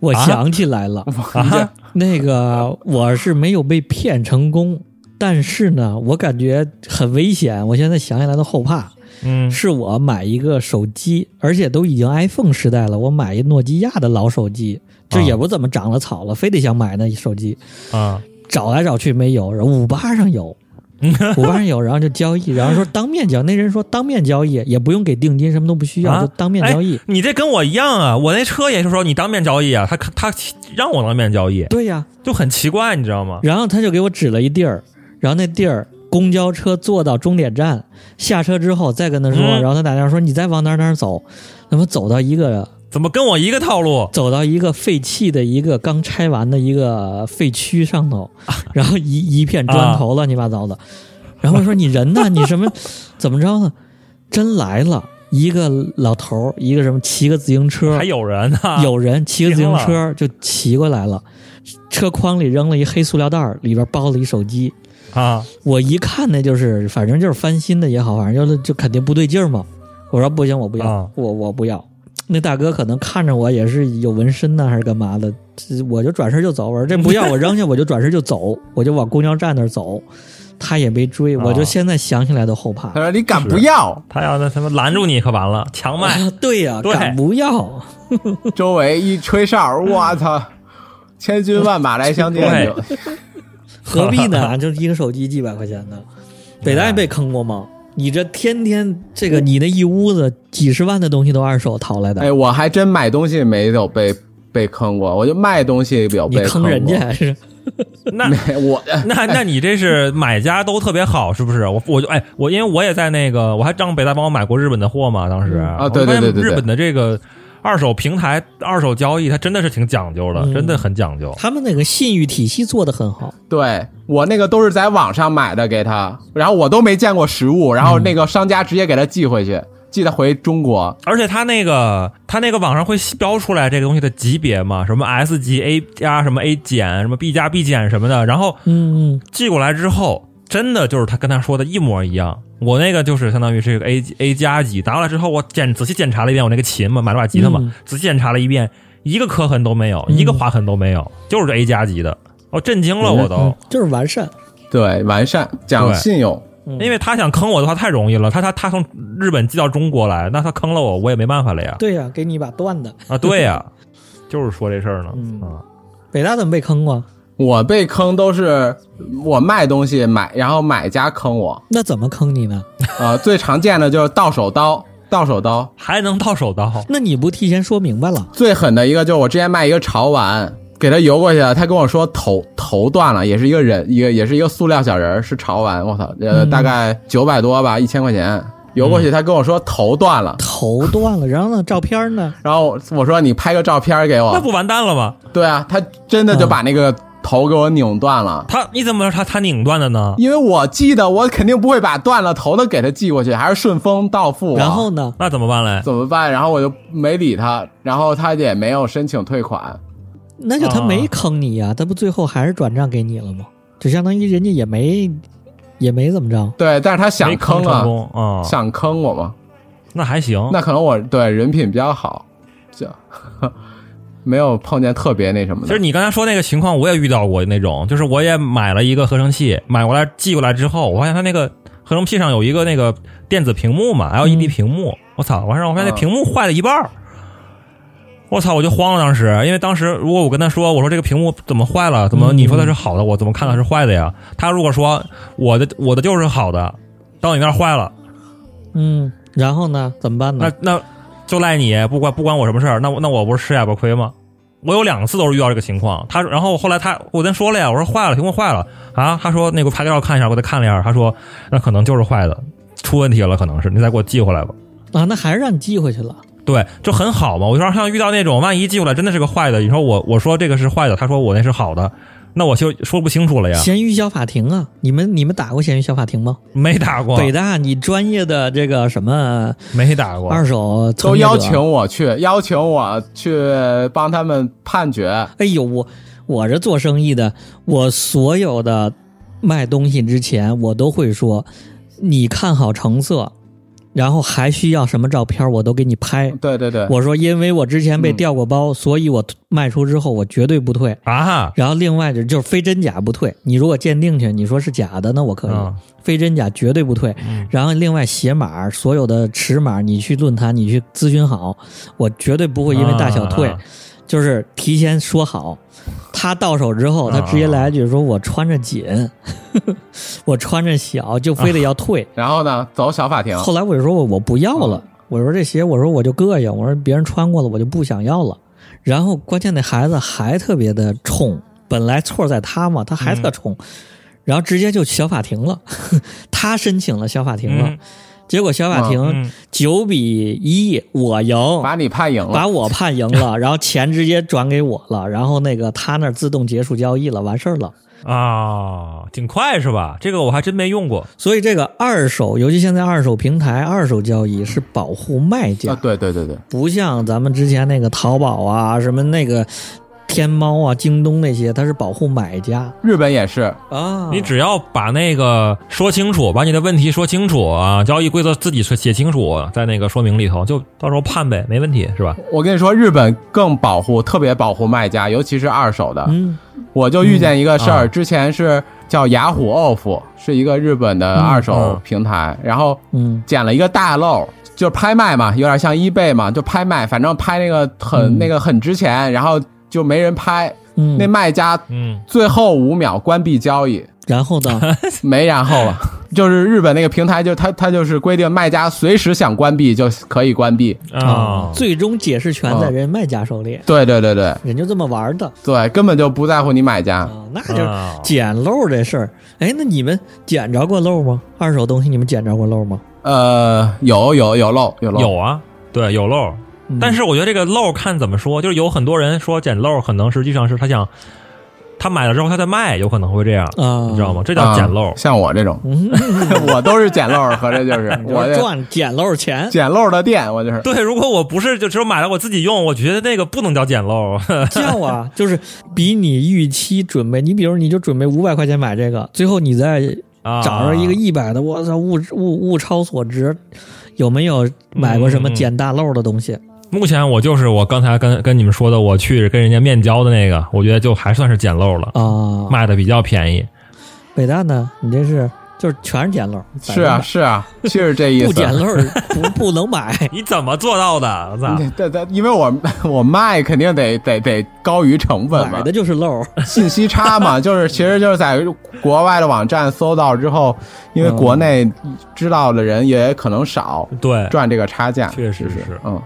我啊想起来了，啊，那个我是没有被骗成功，但是呢，我感觉很危险，我现在想起来都后怕。嗯是我买一个手机，而且都已经 iPhone 时代了，我买一诺基亚的老手机，这啊也不怎么长了草了，非得想买那手机，啊，找来找去没有，五八上有。五八上有，然后就交易，然后说当面交，那人说当面交易也不用给定金，什么都不需要，啊？就当面交易。你这跟我一样啊，我那车也是说你当面交易啊，他他让我当面交易，对呀，就很奇怪，你知道吗？然后他就给我指了一地儿，然后那地儿公交车坐到终点站，下车之后再跟他说，嗯。然后他打电话说你再往哪儿哪儿走，那么走到一个怎么跟我一个套路？走到一个废弃的一个刚拆完的一个废墟上头，然后一一片砖头乱七八糟的，然后我说你人呢？你什么怎么着呢？真来了一个老头儿，一个什么骑个自行车，还有人呢？有人骑个自行车就骑过来了，车筐里扔了一黑塑料袋儿，里边包了一手机。啊，我一看那就是，反正就是翻新的也好，反正就是就肯定不对劲儿嘛。我说不行，我不要，啊我我不要。那大哥可能看着我也是有纹身呢，还是干嘛的，我就转身就走。我说这不要，我扔下我就转身就走，我就往公交站那儿走。他也没追，我就啊现在想起来都后怕他。说你敢不要？他要那他妈拦住你可完了，强卖。啊对呀、对敢不要？周围一吹哨，我操，千军万马来相见。何必呢？就一个手机几百块钱的，北大也被坑过吗？你这天天这个你那一屋子几十万的东西都二手淘来的，哎，我还真买东西没有被被坑过，我就卖东西比较被过坑人家。还是？那没 我那那你这是买家都特别好，是不是？我我就哎，我因为我也在那个，我还让北大帮我买过日本的货嘛，当时啊对对对对对日本的这个二手平台二手交易，它真的是挺讲究的，嗯。真的很讲究。他们那个信誉体系做的很好，对我那个都是在网上买的给他，然后我都没见过实物，然后那个商家直接给他寄回去，寄他回中国。而且他那个他那个网上会标出来这个东西的级别嘛，什么 S 级 A 加，什么 A 减，什么 B 加 B 减什么的，然后嗯嗯，寄过来之后，真的就是他跟他说的一模一样。我那个就是相当于是个 A A 加级，拿过来之后，我检仔细检查了一遍我那个琴嘛，买了把吉他嘛，嗯仔细检查了一遍，一个磕痕都没有，嗯一个划痕都没有，就是这 A 加级的，我震惊了，我都。嗯就是完善。对，完善讲对信用。嗯因为他想坑我的话太容易了，他他他从日本寄到中国来，那他坑了我，我也没办法了呀。对呀、给你一把断的。啊，对呀，就是说这事儿呢。嗯啊，北大怎么被坑过？我被坑都是我卖东西买，然后买家坑我。那怎么坑你呢？呃，最常见的就是到手刀，到手刀还能到手刀，那你不提前说明白了？最狠的一个就是我之前卖一个潮玩，给他邮过去了，他跟我说头头断了，也是一个人，一个也是一个塑料小人儿，是潮玩，我操，呃，嗯大概九百多吧，一千块钱邮过去，他跟我说头断了，头断了，然后呢？照片呢？然后我说你拍个照片给我，那不完蛋了吗？对啊，他真的就把那个头给我拧断了。他你怎么他他拧断的呢？因为我记得我肯定不会把断了头的给他寄过去，还是顺丰到付啊。然后呢？那怎么办嘞？怎么办？然后我就没理他，然后他也没有申请退款。那就他啊没坑你呀、他不最后还是转账给你了吗？就相当于人家也没也没怎么着。对，但是他想坑啊，啊，想坑我吗？那还行。那可能我对人品比较好，这没有碰见特别那什么的。其实你刚才说那个情况，我也遇到过那种，就是我也买了一个合成器，买过来寄过来之后，我发现它那个合成器上有一个那个电子屏幕嘛，LED 屏幕，我操！完事我发现那嗯屏幕坏了一半儿我操！我就慌了，当时，因为当时如果我跟他说，我说这个屏幕怎么坏了？怎么嗯你说它是好的，我怎么看它是坏的呀？他如果说我的我的就是好的，到你那儿坏了，嗯，然后呢？怎么办呢那？那就赖你，不关不关我什么事儿。那我那我不是吃哑巴亏吗？我有两次都是遇到这个情况。他然后后来他我跟他说了呀，我说坏了，屏幕坏了啊。他说那个拍照看一下，我给他看了一下，他说那可能就是坏的，出问题了，可能是你再给我寄回来吧。啊，那还是让你寄回去了。对，就很好嘛。我就说像遇到那种万一寄过来真的是个坏的，你说我我说这个是坏的，他说我那是好的，那我就说不清楚了呀。咸鱼小法庭啊，你们你们打过咸鱼小法庭吗？没打过，北大，你专业的这个什么没打过。二手都邀请我去，邀请我去帮他们判决。哎呦，我我这做生意的，我所有的卖东西之前，我都会说，你看好成色，然后还需要什么照片，我都给你拍。对对对，我说，因为我之前被嗯调过包，所以我卖出之后我绝对不退。啊，然后另外就就是非真假不退，你如果鉴定去，你说是假的，那我可以；嗯非真假绝对不退。嗯然后另外鞋码所有的尺码，你去论坛你去咨询好，我绝对不会因为大小退，啊就是提前说好。他到手之后，他直接来一句说：“我穿着紧，我穿着小，就非得要退。然后呢，走小法庭。后来我就说我我不要了，我说这鞋我说我就膈应，我说别人穿过了我就不想要了。然后关键那孩子还特别的冲，本来错在他嘛，他还特冲，然后直接就小法庭了，他申请了小法庭了，嗯结果小法庭嗯九比一我赢，把你判赢了，把我判赢了，然后钱直接转给我了，然后那个他那儿自动结束交易了，完事儿了。啊，挺快是吧？这个我还真没用过。所以这个二手，尤其现在二手平台二手交易是保护卖家，啊，对对对对，不像咱们之前那个淘宝啊、什么那个天猫啊、京东那些，它是保护买家。日本也是，啊。你只要把那个说清楚，把你的问题说清楚啊，交易规则自己写写清楚，在那个说明里头，就到时候判呗，没问题是吧？我跟你说，日本更保护，特别保护卖家，尤其是二手的。嗯。我就遇见一个事儿，嗯。啊之前是叫雅虎 off，是一个日本的二手嗯。平台，然后嗯。捡了一个大漏，就是拍卖嘛，有点像 eBay 嘛，就拍卖，反正拍那个很、嗯。那个很值钱，然后就没人拍，嗯，那卖家嗯，最后五秒关闭交易，然后呢？没然后了。就是日本那个平台就，它它就是规定卖家随时想关闭就可以关闭。啊，最终解释权在人卖家手里，对对对对人就这么玩的对，根本就不在乎你买家。啊，那就捡漏这事儿。哎，那你们捡着过漏吗？二手东西你们捡着过漏吗？呃，有有有漏有漏，有啊，对，有漏。嗯但是我觉得这个漏看怎么说，就是有很多人说捡漏，可能实际上是他想他买了之后他再卖，有可能会这样，啊，你知道吗？这叫捡漏啊。像我这种，嗯？我都是捡漏儿，合着就是 我赚捡漏钱。捡漏儿的店，我就是。对，如果我不是就只有买了我自己用，我觉得那个不能叫捡漏。叫啊，就是比你预期准备，你比如你就准备五百块钱买这个，最后你再啊，找着一个一百的，我操，物物物超所值。有没有买过什么捡大漏的东西？目前我就是我刚才跟跟你们说的，我去跟人家面交的那个，我觉得就还算是捡漏了，啊？卖的比较便宜。北大呢？你这是就是全是捡漏？是啊，是啊，就是这意思。不捡漏不不能买。你怎么做到的？我操！对对，因为我 我卖肯定得得得高于成本嘛买的，就是漏。信息差嘛，就是其实就是在国外的网站搜到之后，因为嗯国内知道的人也可能少，对，赚这个差价，确实是嗯，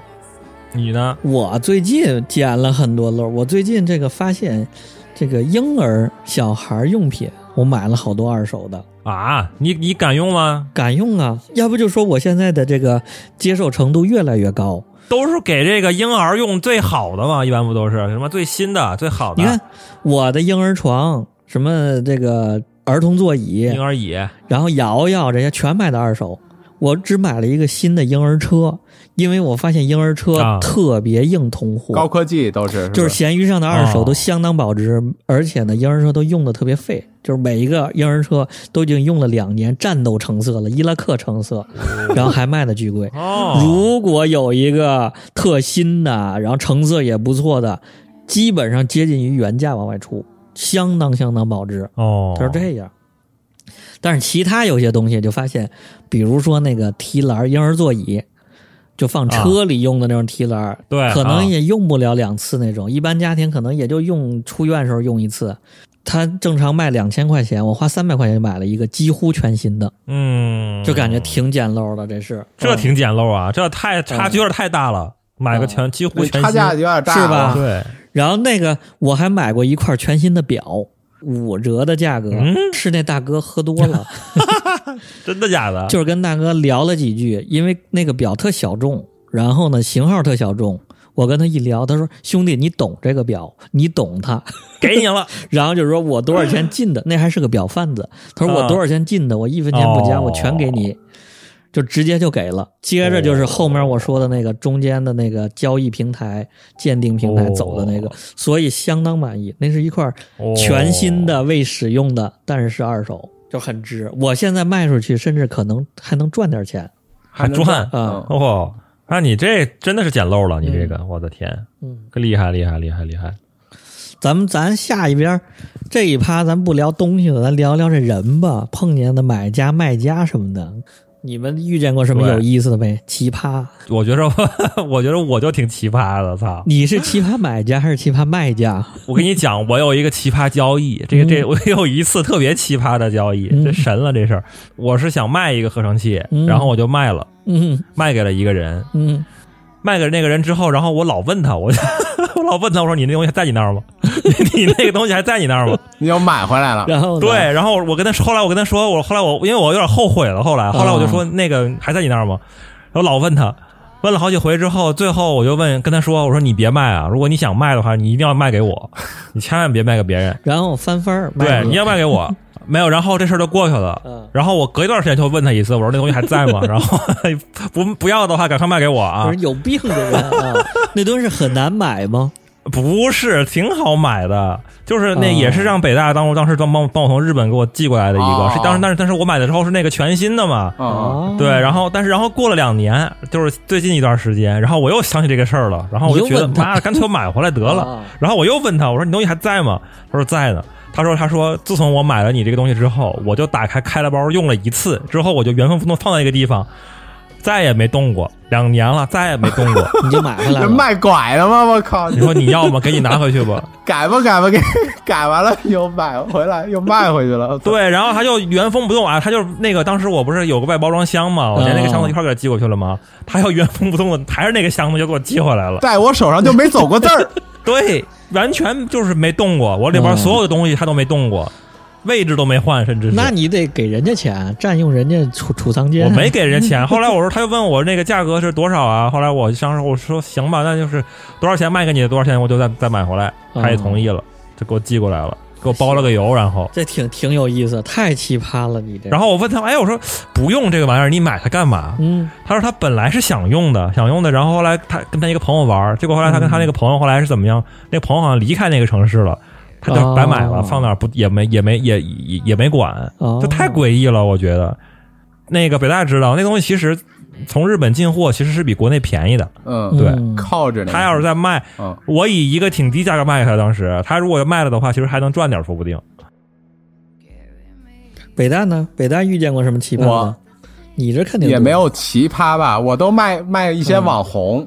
你呢？我最近捡了很多漏。我最近这个发现，这个婴儿小孩用品，我买了好多二手的。啊，你你敢用吗？敢用啊，要不就说我现在的这个接受程度越来越高。都是给这个婴儿用最好的嘛，一般不都是什么最新的、最好的？你看我的婴儿床，什么这个儿童座椅婴，儿椅，然后摇摇这些全买的二手。我只买了一个新的婴儿车，因为我发现婴儿车啊。特别硬通货，高科技都是就是吧闲鱼上的二手哦都相当保值，而且呢，婴儿车都用的特别废，就是每一个婴儿车都已经用了两年，战斗成色了，伊拉克成色，然后还卖的巨贵。哦，如果有一个特新的，然后成色也不错的，基本上接近于原价往外出，相当相当保值。哦，它是这样。但是其他有些东西就发现，比如说那个提篮婴儿座椅，就放车里用的那种提篮，对可能啊也用不了两次那种，一般家庭可能也就用出院时候用一次。他正常卖两千块钱，我花三百块钱买了一个几乎全新的，嗯，就感觉挺捡漏的。这是。这挺简陋啊，这太差距有点太大了，买个全几乎全新差价有点大，是吧？对，然后那个我还买过一块全新的表，五折的价格，嗯？是那大哥喝多了，真的假的？就是跟大哥聊了几句，因为那个表特小众，然后呢型号特小众。我跟他一聊，他说：“兄弟，你懂这个表，你懂它。给你了，” 然后就说我多少钱进的，那还是个表贩子。他说我啊多少钱进的，我一分钱不加，哦我全给你，就直接就给了。接着就是后面我说的那个中间的那个交易平台、鉴定平台走的那个，哦所以相当满意。那是一块哦全新的未使用的，但是是二手，就很值。我现在卖出去，甚至可能还能赚点钱。还赚啊嗯哦，那你这真的是捡漏了，你这个，我的天，嗯，厉害厉害厉害厉害！咱们咱下一边这一趴，咱不聊东西了，咱聊聊这人吧。碰见的买家、卖家什么的，你们遇见过什么有意思的没？奇葩？我觉着，我觉得我就挺奇葩的，操！你是奇葩买家还是奇葩卖家？我跟你讲，我有一个奇葩交易，这个这我有一次特别奇葩的交易，嗯这神了这事儿。我是想卖一个合成器，嗯然后我就卖了，嗯卖给了一个人。嗯，卖给那个人之后，然后我老问他，我 我老问他，我说你那东西还在你那儿吗？你 你那个东西还在你那儿吗？你又买回来了，然后对，，然后我跟他说，后来我跟他说，我后来我因为我有点后悔了，后来后来我就说那个还在你那儿吗？然后老问他，问了好几回之后，最后我就问跟他说，我说你别卖啊，如果你想卖的话，你一定要卖给我，你千万别卖给别人，然后翻番儿，卖对，你你要卖给我。没有，然后这事儿就过去了。嗯然后我隔一段时间就问他一次，我说那东西还在吗？然后不不要的话，赶快卖给我不啊是！有病的人啊！那东西很难买吗？不是，挺好买的，就是那哦也是让北大当当时帮帮帮我从日本给我寄过来的一个，哦。是当时但是但是我买的时候是那个全新的嘛，对，然后但是然后过了两年，就是最近一段时间，然后我又想起这个事儿了，然后我就觉得妈的，干脆我买回来得了。啊。然后我又问他，我说你东西还在吗？他说在呢。他说他说自从我买了你这个东西之后，我就打开开了包用了一次，之后我就原封不动放在一个地方，再也没动过，两年了再也没动过。你就买回来了。这卖拐了吗？我靠！你说你要吗？给你拿回去吧。改吧改吧，给 改完了又买回来又卖回去了。对，然后他就原封不动啊，他就那个当时我不是有个外包装箱嘛，我连那个箱子一块儿给他寄过去了吗？他要原封不动的，还是那个箱子就给我寄回来了。在我手上就没走过字儿。对，完全就是没动过，我里边嗯所有的东西他都没动过，位置都没换，甚至是。那你得给人家钱，占用人家储储藏间。我没给人家钱，后来我说，他就问我那个价格是多少啊？后来我当时我说行吧，那就是多少钱卖给你的多少钱，我就再再买回来，他也同意了，就给我寄过来了，给我包了个邮，然后这挺挺有意思，太奇葩了，你这。然后我问他，哎，我说不用这个玩意儿，你买它干嘛？嗯，他说他本来是想用的，想用的，然后后来他跟他一个朋友玩，结果后来他跟他那个朋友后来是怎么样？那朋友好像离开那个城市了，他就白买了，哦放那儿不也没也没也也也没管，哦这太诡异了，我觉得。那个北大知道，那东西其实从日本进货其实是比国内便宜的。嗯，对嗯靠着。他要是在卖，嗯，我以一个挺低价格卖给他，当时他如果卖了的话，其实还能赚点，说不定。北大呢？北大遇见过什么奇葩吗？你这肯定也没有奇葩吧，我都卖卖一些网红。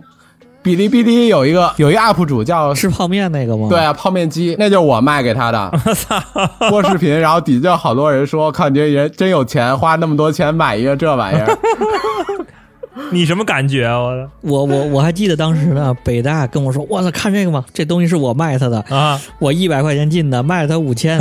哔哩哔哩有一个有一个 UP 主叫吃泡面那个吗？对啊泡面机，那就是我卖给他的。播视频，然后底下好多人说，靠你这人真有钱，花那么多钱买一个这玩意儿。你什么感觉啊？我的我我我还记得当时呢，北大跟我说：“我操，看这个吗？这东西是我卖他的，啊，我一百块钱进的，卖了他五千，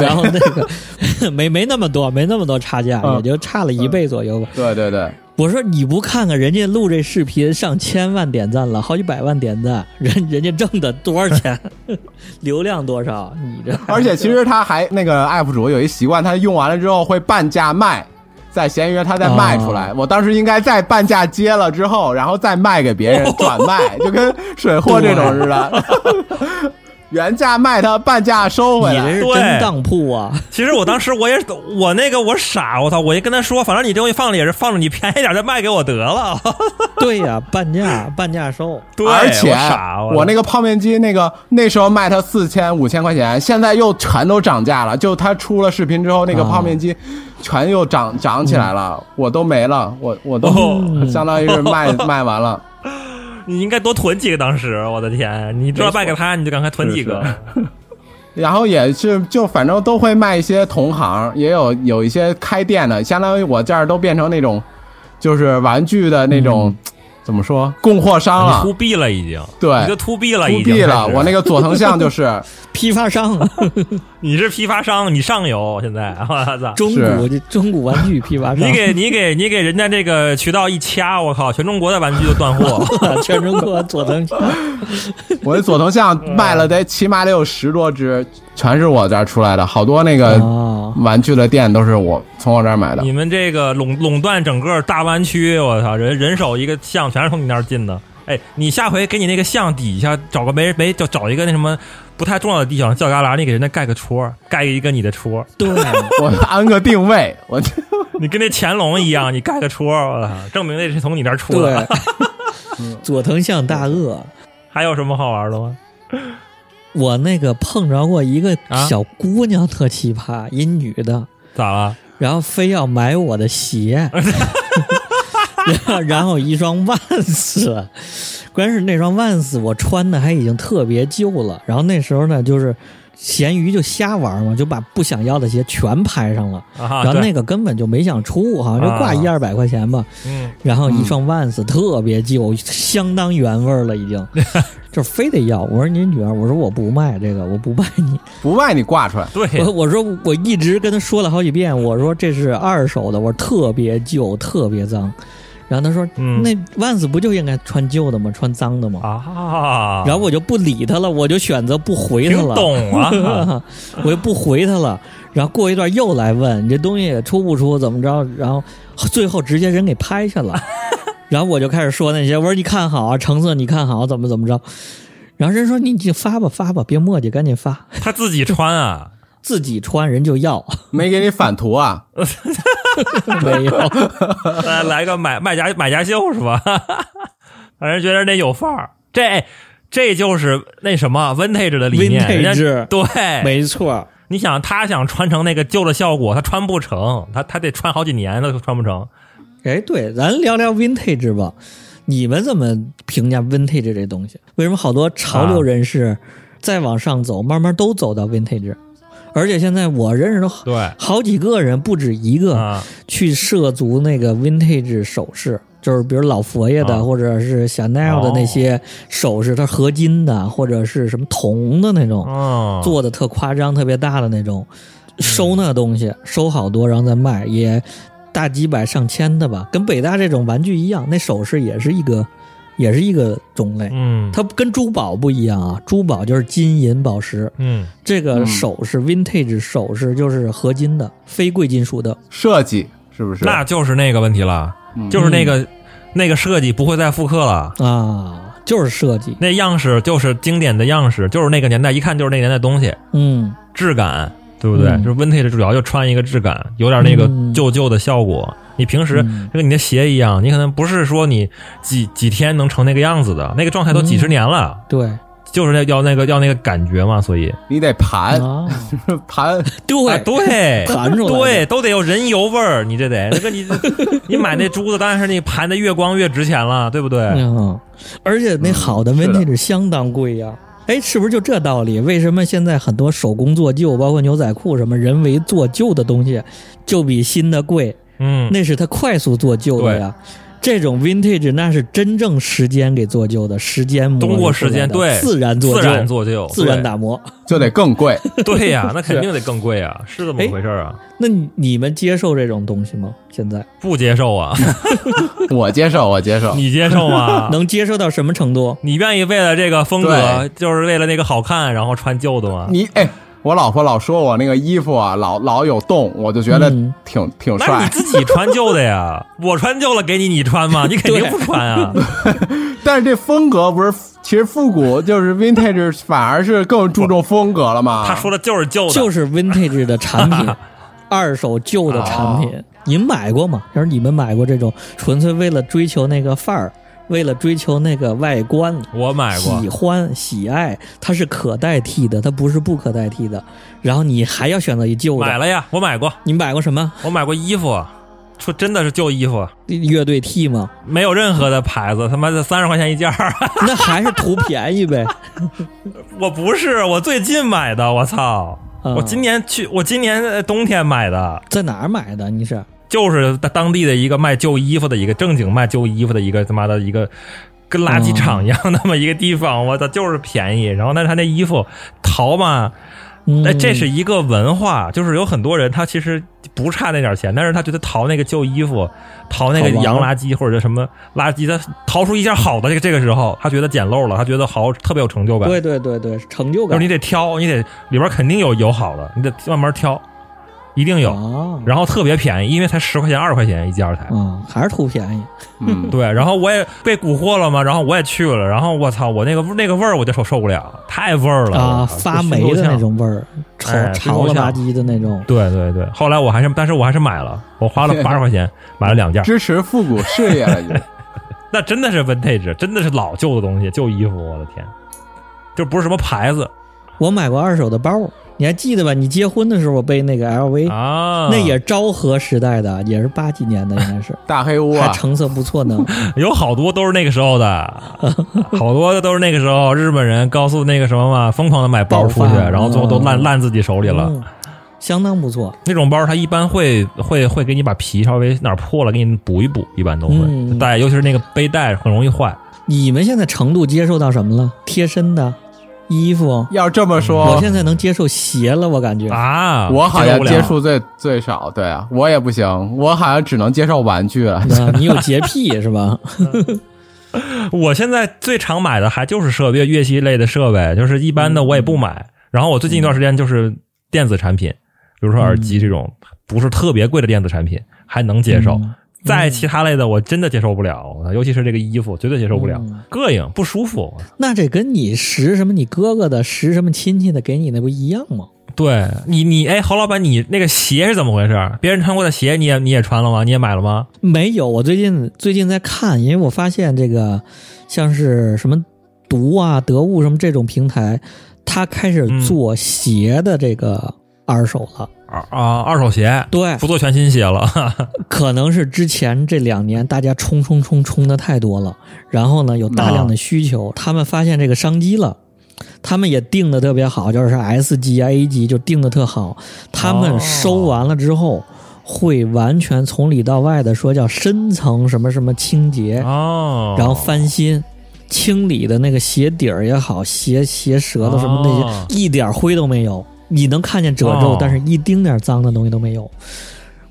然后那个没没那么多，没那么多差价，嗯也就差了一倍左右吧。对对对，我说你不看看人家录这视频上千万点赞了，好几百万点赞，人人家挣的多少钱，流量多少？你这而且其实他还那个 UP 主有一习惯，他用完了之后会半价卖，在闲鱼他再卖出来。我当时应该在半价接了之后，然后再卖给别人 转卖，就跟水货这种似的。原价卖他，半价收回来。你这是对真当铺啊！其实我当时我也我那个我傻，我操！我就跟他说，反正你这东西放着也是放着，你便宜点再卖给我得了。对呀、半价半价收。对，而且我傻，我那个泡面机，那个那时候卖他四千五千块钱，现在又全都涨价了。就他出了视频之后，那个啊泡面机全又涨涨起来了，我都没了，我我都哦相当于是卖 卖完了。你应该多囤几个。当时我的天，你知道卖给他，你就赶快囤几个。然后也是就反正都会卖一些同行，也有有一些开店的，相当于我这儿都变成那种就是玩具的那种、怎么说供货商了，to。B 了已经，对你就 to B 了，，to B 了，我那个佐藤像就是 批发商，你是批发商，你上游现在，我操！中古中古玩具批发商，你给你给你给人家这个渠道一掐，我靠，全中国的玩具都断货。全中国佐藤像，我的佐藤像卖了得起码得有十多只，全是我这儿出来的，好多那个哦玩具的店都是我从我这儿买的。你们这个垄垄断整个大湾区，我操，人人手一个像，全是从你那儿进的。哎，你下回给你那个像底下找个没没就找一个那什么不太重要的地方角旮旯，你给人家盖个戳，盖一个你的戳，对，我 安个定位，我 你跟那乾隆一样，你盖个戳，我操，证明那是从你那儿出对的。佐藤像大鳄。还有什么好玩的吗？我那个碰着过一个啊小姑娘特奇葩，一女的，咋了？然后非要买我的鞋，然后一双万斯，关键是那双万斯我穿的还已经特别旧了，然后那时候呢就是闲鱼就瞎玩嘛，就把不想要的鞋全拍上了，啊，然后那个根本就没想出，好像就挂啊一二百块钱吧，嗯，然后一双万斯特别旧，相当原味儿了已经，就非得要。我说您女儿，我说我不卖这个，我不卖你。不卖你挂出来。对，我我说我一直跟他说了好几遍，我说这是二手的，我说特别旧，特别脏。然后他说，嗯那万斯不就应该穿旧的吗？穿脏的吗？啊，然后我就不理他了，我就选择不回他了。懂啊，我就不回他了。然后过一段又来问你这东西出不出，怎么着？然后最后直接人给拍下了。然后我就开始说那些，我说你看好啊，成色你看好，怎么怎么着？然后人说你就发吧发吧，别墨迹，赶紧发，他自己穿啊，自己穿人就要，没给你返图啊？没有。来来个买卖家买家秀是吧？反正觉得那有范儿，这这就是那什么 vintage 的理念 Vintage 人家对，没错，你想他想传承那个旧的效果，他穿不成，他他得穿好几年他都穿不成。哎，对，咱聊聊 vintage 吧。你们怎么评价 vintage 这东西？为什么好多潮流人士再往上走，慢慢都走到 vintage？而且现在我认识的好对。好几个人，不止一个，啊，去涉足那个 vintage 首饰，就是比如老佛爷的，啊。或者是 Chanel 的那些首饰，它合金的，或者是什么铜的那种，哦，做的特夸张、特别大的那种，收那东西，收好多，然后再卖，也大几百上千的吧，跟北大这种玩具一样，那首饰也是一个，也是一个种类。嗯，它跟珠宝不一样啊，珠宝就是金银宝石，嗯。这个嗯首饰、vintage 首饰就是合金的，非贵金属的。设计是不是？那就是那个问题了，嗯。就是那个那个设计不会再复刻了。啊，就是设计，那样式就是经典的样式，就是那个年代，一看就是那个年代东西，嗯，质感，对不对？嗯。就是 vintage 主要就穿一个质感，有点那个嗯。旧旧的效果。你平时嗯。就跟你的鞋一样，你可能不是说你几几天能成那个样子的，那个状态都几十年了，对。就是那要那个要那个感觉嘛，所以。你得盘。啊，盘，对、啊对。盘出来对，都得有人油味儿，你这得。那个你 你买那珠子，当然是你盘的越光越值钱了，对不对？嗯，而且那好的嗯是的。vintage 相当贵呀、哎，是不是就这道理？为什么现在很多手工做旧，包括牛仔裤什么人为做旧的东西，就比新的贵？嗯，那是它快速做旧的呀。这种 vintage 那是真正时间给做旧的，时间磨通过时间对自然做旧，自然做旧，自然打磨。就得更贵。对对呀，那肯定得更贵啊，是这么回事儿啊？那你你们接受这种东西吗？现在不接受啊？我接受，我接受。你接受吗？能接受到什么程度？你愿意为了这个风格，就是为了那个好看，然后穿旧的吗？你哎，我老婆老说我那个衣服啊，老老有洞，我就觉得嗯挺帅那你。自己穿旧的呀，我穿旧了给你，你穿吗？你肯定不穿啊！但是这风格不是，其实复古就是 vintage，反而是更注重风格了嘛。他说的就是旧的，就是 vintage 的产品，二手旧的产品，你们买过吗？要是你们买过这种纯粹为了追求那个范儿，为了追求那个外观，我买过喜，欢喜爱，它是可代替的，它不是不可代替的。然后你还要选择一旧的，买了呀，我买过，你买过什么？我买过衣服，说真的是旧衣服，乐队 T 吗？没有任何的牌子，他妈的三十块钱一件儿。那还是图便宜呗。我不是，我最近买的，我操！啊我今年去，我今年呃冬天买的，在哪儿买的？你是？就是当地的一个卖旧衣服的一个正经卖旧衣服的一个他妈的一个跟垃圾场一样那么一个地方，我操，就是便宜。然后但是他那衣服淘嘛，嗯哎，这是一个文化，就是有很多人他其实不差那点钱，但是他觉得淘那个旧衣服，淘那个洋垃圾或者什么垃圾，他淘出一件好的，这个这个时候他觉得捡漏了，他觉得好特别有成就感。对对对对，成就感就是你。得挑，你得里边肯定有有好的，你得慢慢挑。一定有。哦，然后特别便宜，因为才十块钱、二十块钱一件儿台。嗯，还是图便宜。嗯，对，然后我也被蛊惑了嘛，然后我也去了，然后我操，我那个那个味儿我就受受不了，太味儿了啊，发霉的那。种味儿，潮哎潮了吧唧的那种。对对对，后来我还是，但是我还是买了，我花了八十块钱买了两件，支持复古事业了，那真的是 vintage，真的是老旧的东西，旧衣服，我的天，就不是什么牌子我买过二手的包，你还记得吧？你结婚的时候我背那个 LV，、啊，那也昭和时代的，也是八几年的，应该是，大黑屋啊，还成色不错呢。有好多都是那个时候的，好多的都是那个时候日本人高速那个什么嘛，疯狂的买包出去，爆发然后最后都烂嗯烂自己手里了。嗯相当不错。那种包它一般会会会给你把皮稍微哪儿破了给你补一补，一般都会嗯带，尤其是那个背带很容易坏。你们现在程度接受到什么了？贴身的衣服，要这么说我说，现在能接受鞋了，我感觉。啊，我好像接触最最少，对啊，我也不行，我好像只能接受玩具了。啊你有洁癖是吧？我现在最常买的还就是设备乐器类的设备，就是一般的我也不买。然后我最近一段时间就是电子产品，比如说耳机这种不是特别贵的电子产品还能接受。嗯再其他类的我真的接受不了，尤其是这个衣服绝对接受不了，嗯膈应不舒服。那这跟你识什么你哥哥的，识什么亲戚的给你那不一样吗？对你你哎，侯老板，你那个鞋是怎么回事？别人穿过的鞋你也你也穿了吗？你也买了吗？没有，我最近最近在看，因为我发现这个像是什么毒啊、得物什么这种平台，它开始做鞋的这个二手了。二啊，二手鞋对，不做全新鞋了，可能是之前这两年大家冲冲冲冲的太多了，然后呢有大量的需求，他们发现这个商机了。他们也定的特别好，就是 S 级啊、A 级就定的特好。他们收完了之后，会完全从里到外的说叫深层什么什么清洁，哦，然后翻新、清理的那个鞋底儿也好，鞋鞋舌头什么那些，哦一点灰都没有。你能看见褶皱，哦。但是一丁点脏的东西都没有。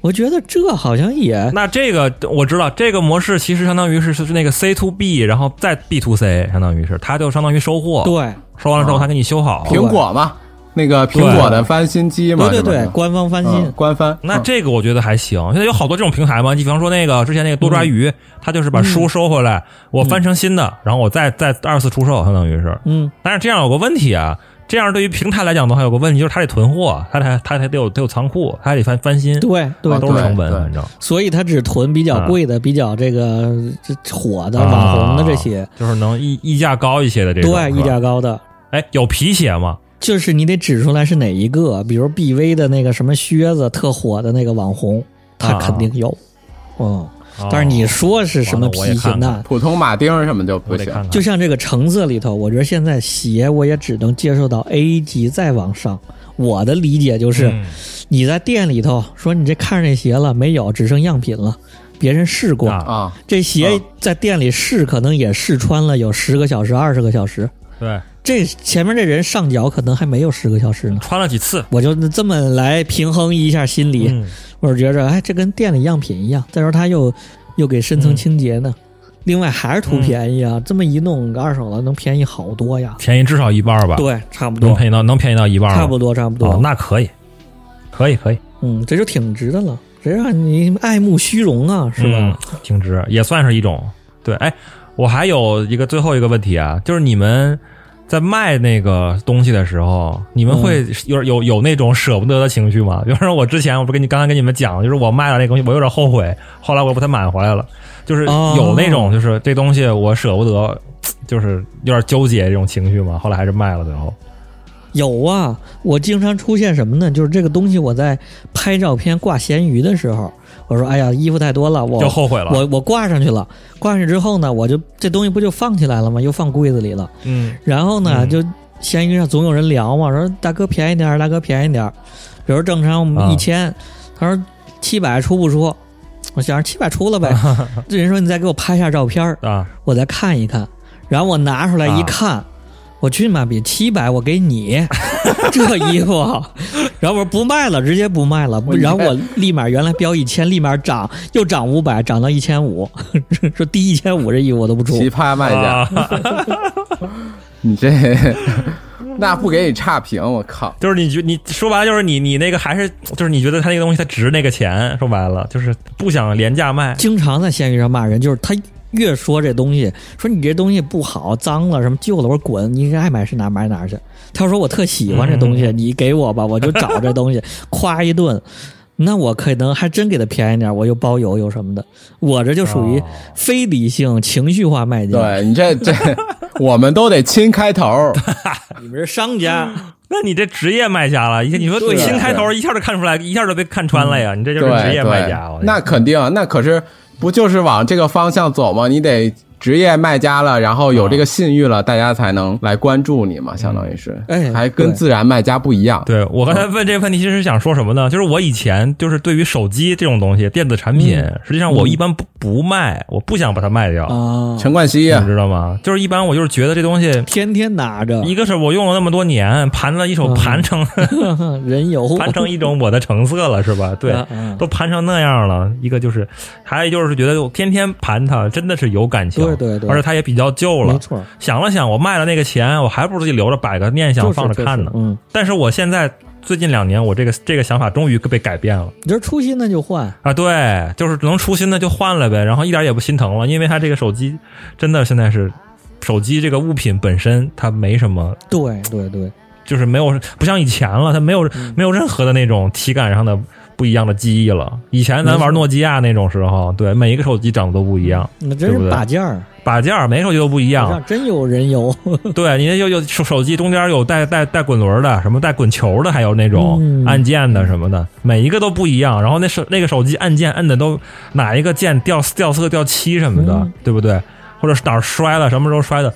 我觉得这好像也那这个我知道，这个模式其实相当于是是那个 C to B，然后再 B to C，相当于是它就相当于收货，对。收完了之后他给你修好。苹果嘛，那个苹果的翻新机嘛，对。对对，官方翻新。嗯，官翻。那嗯这个我觉得还行，现在有好多这种平台嘛，你比方说那个之前那个多抓鱼，他就是把书收回来，我翻成新的，然后我再再二次出售，相当于是。嗯，但是这样有个问题啊，这样对于平台来讲的话，有个问题就是它得囤货，它得它还得有得有仓库，它还得翻翻新，对对啊，都是成本，反正所以他只囤比较贵的、比较这个这火的、啊网红的这些，就是能溢溢价高一些的这种。对，是吧溢价高的。哎，有皮鞋吗？就是你得指出来是哪一个，比如 BV 的那个什么靴子特火的那个网红，他啊肯定有。嗯，哦但是你说是什么皮鞋完了我也看看。那普通马丁什么就不行。就像这个橙色里头，我觉得现在鞋我也只能接受到 A 级再往上。我的理解就是，嗯。你在店里头说你这看上这鞋了没有，只剩样品了，别人试过，啊。啊，这鞋啊。在店里试可能也试穿了有十个小时、二十个小时，对，这前面这人上脚可能还没有十个小时呢。穿了几次，我就这么来平衡一下心理，嗯我是觉着，哎，这跟店里样品一样。再说他又又给深层清洁呢，另外还是图便宜啊，这么一弄个二手了能便宜好多呀。便宜至少一半吧，对，差不多，能便宜到能便宜到一半吗，差不多，差不多。哦，那可以，可以可以，嗯，这就挺值的了。谁让你爱慕虚荣啊，是吧？嗯挺值，也算是一种。对，哎，我还有一个最后一个问题啊，就是你们在卖那个东西的时候，你们会嗯有有有那种舍不得的情绪吗？比方说，我之前我不跟你刚才跟你们讲，就是我卖了那个东西，我有点后悔，后来我又把它买回来了，就是哦有那种就是这东西我舍不得，就是有点纠结这种情绪嘛，后来还是卖了最后。有啊，我经常出现什么呢？就是这个东西，我在拍照片挂闲鱼的时候，我说：“哎呀，衣服太多了，我就后悔了我我挂上去了，挂上去之后呢，我就这东西不就放起来了吗？又放柜子里了。嗯然后呢，嗯就闲鱼上总有人聊嘛，说大哥便宜点儿，大哥便宜点儿。比如正常我们啊一千，他说七百出不出？我想着七百出了呗。这人说你再给我拍下照片儿，啊，我再看一看，然后我拿出来一看，我去妈逼，七百我给你 这衣服，然后我说不卖了，直接不卖了，然后我立马原来标一千，立马涨，又涨五百，涨到一千五，说低一千五这衣服我都不出奇，葩卖家，啊 你这那不给你差评，我靠！就是你觉你说白了就是你你那个还是就是你觉得他那个东西它值那个钱，说白了就是不想廉价卖。经常在闲鱼上骂人，就是他越说这东西，说你这东西不好、脏了、什么旧了，我说滚，你爱买是哪买哪去。他说我特喜欢这东西，你给我吧，我就找这东西，夸一顿。那我可能还真给他便宜点，我又包邮又什么的。我这就属于哦非理性、情绪化卖家。对你这这，我们都得亲开头。你们是商家，那你这职业卖家了，你说对呀新开头一下就看出来，一下就被看穿了呀！你这就是职业卖家。那肯定，那可是不就是往这个方向走吗？你得职业卖家了，然后有这个信誉了，大家才能来关注你嘛，相当于是，哎还跟自然卖家不一样。对我刚才问这个问题，其实想说什么呢？就是我以前就是对于手机这种东西，电子产品，嗯。实际上我一般不不卖，我不想把它卖掉，啊，陈冠希。你，知道吗？就是一般我就是觉得这东西，天天拿着。一个是我用了那么多年，盘了一手嗯。盘成 人油，盘成一种我的成色了，是吧？对都盘成那样了。一个就是，还有就是觉得我天天盘它，真的是有感情，对对对而且它也比较旧了没。错，想了想，我卖了那个钱，我还不如自己留着，摆个念想放着看呢就是。嗯，但是我现在最近两年，我这个这个想法终于被改变了你这出新的就换，啊！对，就是能出新的就换了呗，然后一点也不心疼了，因为它这个手机真的现在是手机这个物品本身它没什么，对对对，就是没有不像以前了，它没有嗯没有任何的那种体感上的不一样的记忆了。以前咱玩诺基亚那种时候，对每一个手机长得都不一样，那真是把件儿，把件儿每个手机都不一样。真有人有，对，你那有有手手机中间有带带带滚轮的，什么带滚球的，还有那种嗯。按键的什么的，每一个都不一样。然后那手那个手机按键摁的都哪一个键掉掉色掉漆什么的，嗯。对不对？或者是哪儿摔了，什么时候摔的，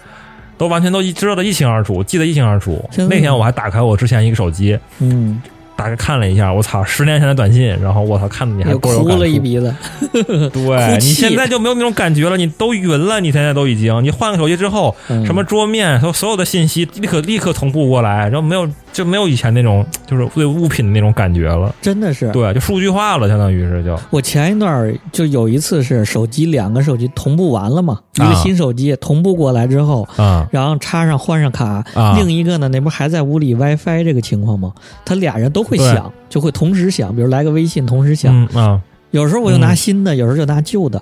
都完全都一知道的一清二楚，记得一清二楚。那天我还打开我之前一个手机，嗯，大概看了一下，我操，十年前的短信，然后我操，看的你还又哭。了一鼻子，对你现在就没有那种感觉了，你都晕了，你现在都已经，你换个手机之后，嗯什么桌面，所所有的信息立刻立刻同步过来，然后没有就没有以前那种就是对物品的那种感觉了，真的是。对，就数据化了，相当于是就。我前一段儿就有一次是手机两个手机同步完了嘛，一啊个新手机同步过来之后，啊。然后插上换上卡，啊。另一个呢，那不还在屋里 WiFi 这个情况吗？他俩人都会响，就会同时响，比如来个微信同时响。嗯啊。有时候我就拿嗯。新的，有时候就拿旧的，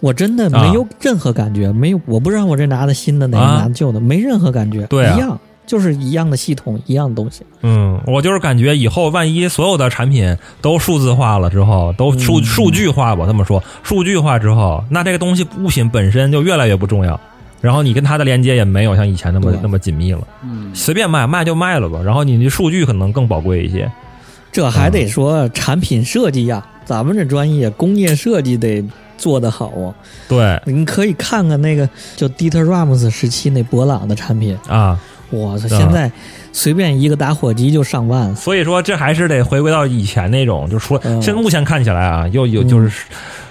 我真的没有任何感觉，没有，我不知道我这拿的新的哪个啊。拿的旧的，没任何感觉，对啊。一样，就是一样的系统，一样的东西。嗯，我就是感觉以后万一所有的产品都数字化了之后，都数嗯数据化吧，这么说，数据化之后，那这个东西物品本身就越来越不重要。然后你跟它的连接也没有像以前那么那么紧密了，嗯，随便卖卖就卖了吧。然后你的数据可能更宝贵一些。这还得说产品设计呀，咱们这专业工业设计得做得好啊。对你可以看看那个就 Dieter Rams 时期那博朗的产品，啊，我操，嗯现在随便一个打火机就上万。所以说这还是得回归到以前那种，就是说，嗯现在目前看起来啊，又有嗯就是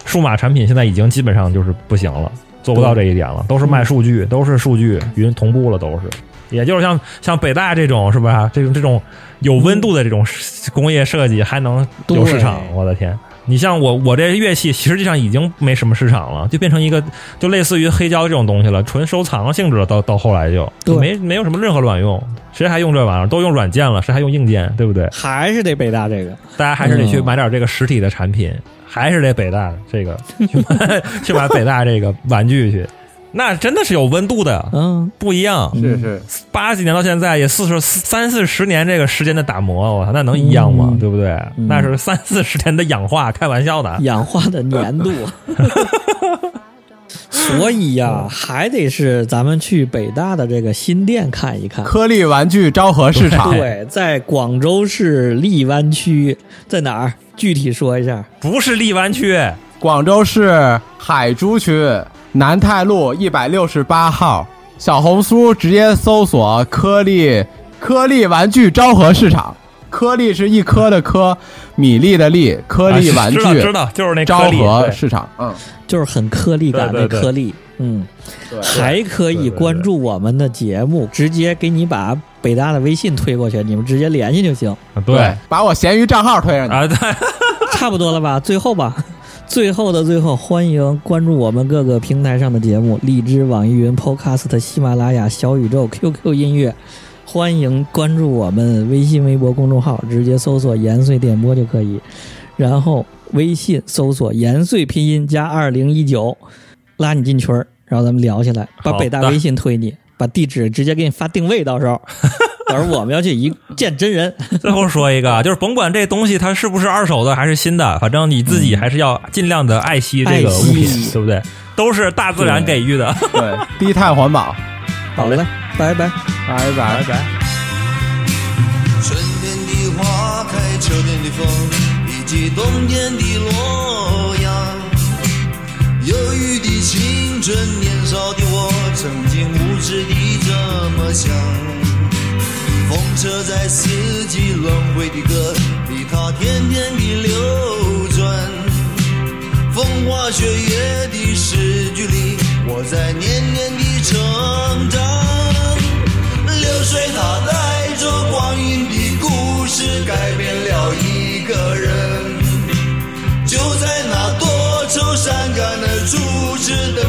数码产品现在已经基本上就是不行了，做不到这一点了，都是卖数据，都是数据云同步了，都是。也就是像像北大这种是吧？这种这种有温度的这种工业设计还能有市场，对我的天！你像我我这乐器实际上已经没什么市场了，就变成一个就类似于黑胶这种东西了，纯收藏性质了。到到后来就对没没有什么任何卵用，谁还用这玩意儿？都用软件了，谁还用硬件？对不对？还是得北大这个，大家还是得去嗯买点这个实体的产品，还是得北大这个去买 去买北大这个玩具去，那真的是有温度的，嗯，不一样。是是，八几年到现在也四十三四十年这个时间的打磨，我操，那能一样吗？嗯对不对？嗯那是三四十年的氧化，开玩笑的。氧化的粘度。所以呀，还得是咱们去北大的这个新店看一看。颗粒玩具昭和市场，对，在广州市荔湾区，在哪儿？具体说一下。不是荔湾区，广州市海珠区南泰路一百六十八号，小红书直接搜索颗粒颗粒玩具昭和市场。颗粒是一颗的颗，米粒的粒，颗粒玩具啊知道知道，就是那颗昭和市场。嗯，就是很颗粒感的颗粒，嗯，对还可以关注我们的节目，直接给你把北大的微信推过去，你们直接联系就行，啊对把我闲鱼账号推上去。啊，对，差不多了吧？最后吧，最后的最后，欢迎关注我们各个平台上的节目：荔枝、网易云、Podcast、喜马拉雅、小宇宙、QQ 音乐。欢迎关注我们微信、微博公众号，直接搜索“延绥电波”就可以。然后微信搜索“延绥拼音加二零一九”，拉你进群儿，然后咱们聊起来。把北大微信推你，把地址直接给你发定位，到时候，到时候我们要去一 见真人。最后说一个，就是甭管这东西它是不是二手的还是新的，反正你自己还是要尽量的爱惜这个物品，对不对？都是大自然给予的。对，低碳环保，好嘞，拜拜。拜拜。拜。春天的花开，秋天的风，以及冬天的洛阳。忧郁的青春，年少的我，曾经无知的这么想。风车在四季轮回的歌里，它天天地流转。风花雪月的诗句里，我在年年的成长。流水它带着光阴的故事，改变了一个人。就在那多愁善感的初次等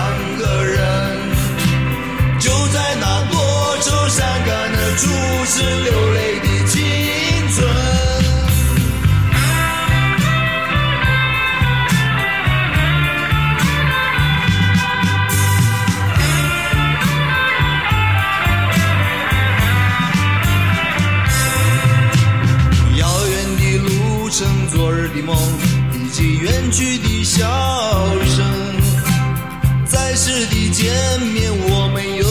伤感的注视流泪的青春。遥远的路程，昨日的梦，以及远去的笑声。在世的见面，我们又历经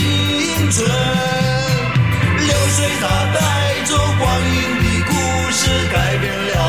青春流水它带走光阴的故事改变了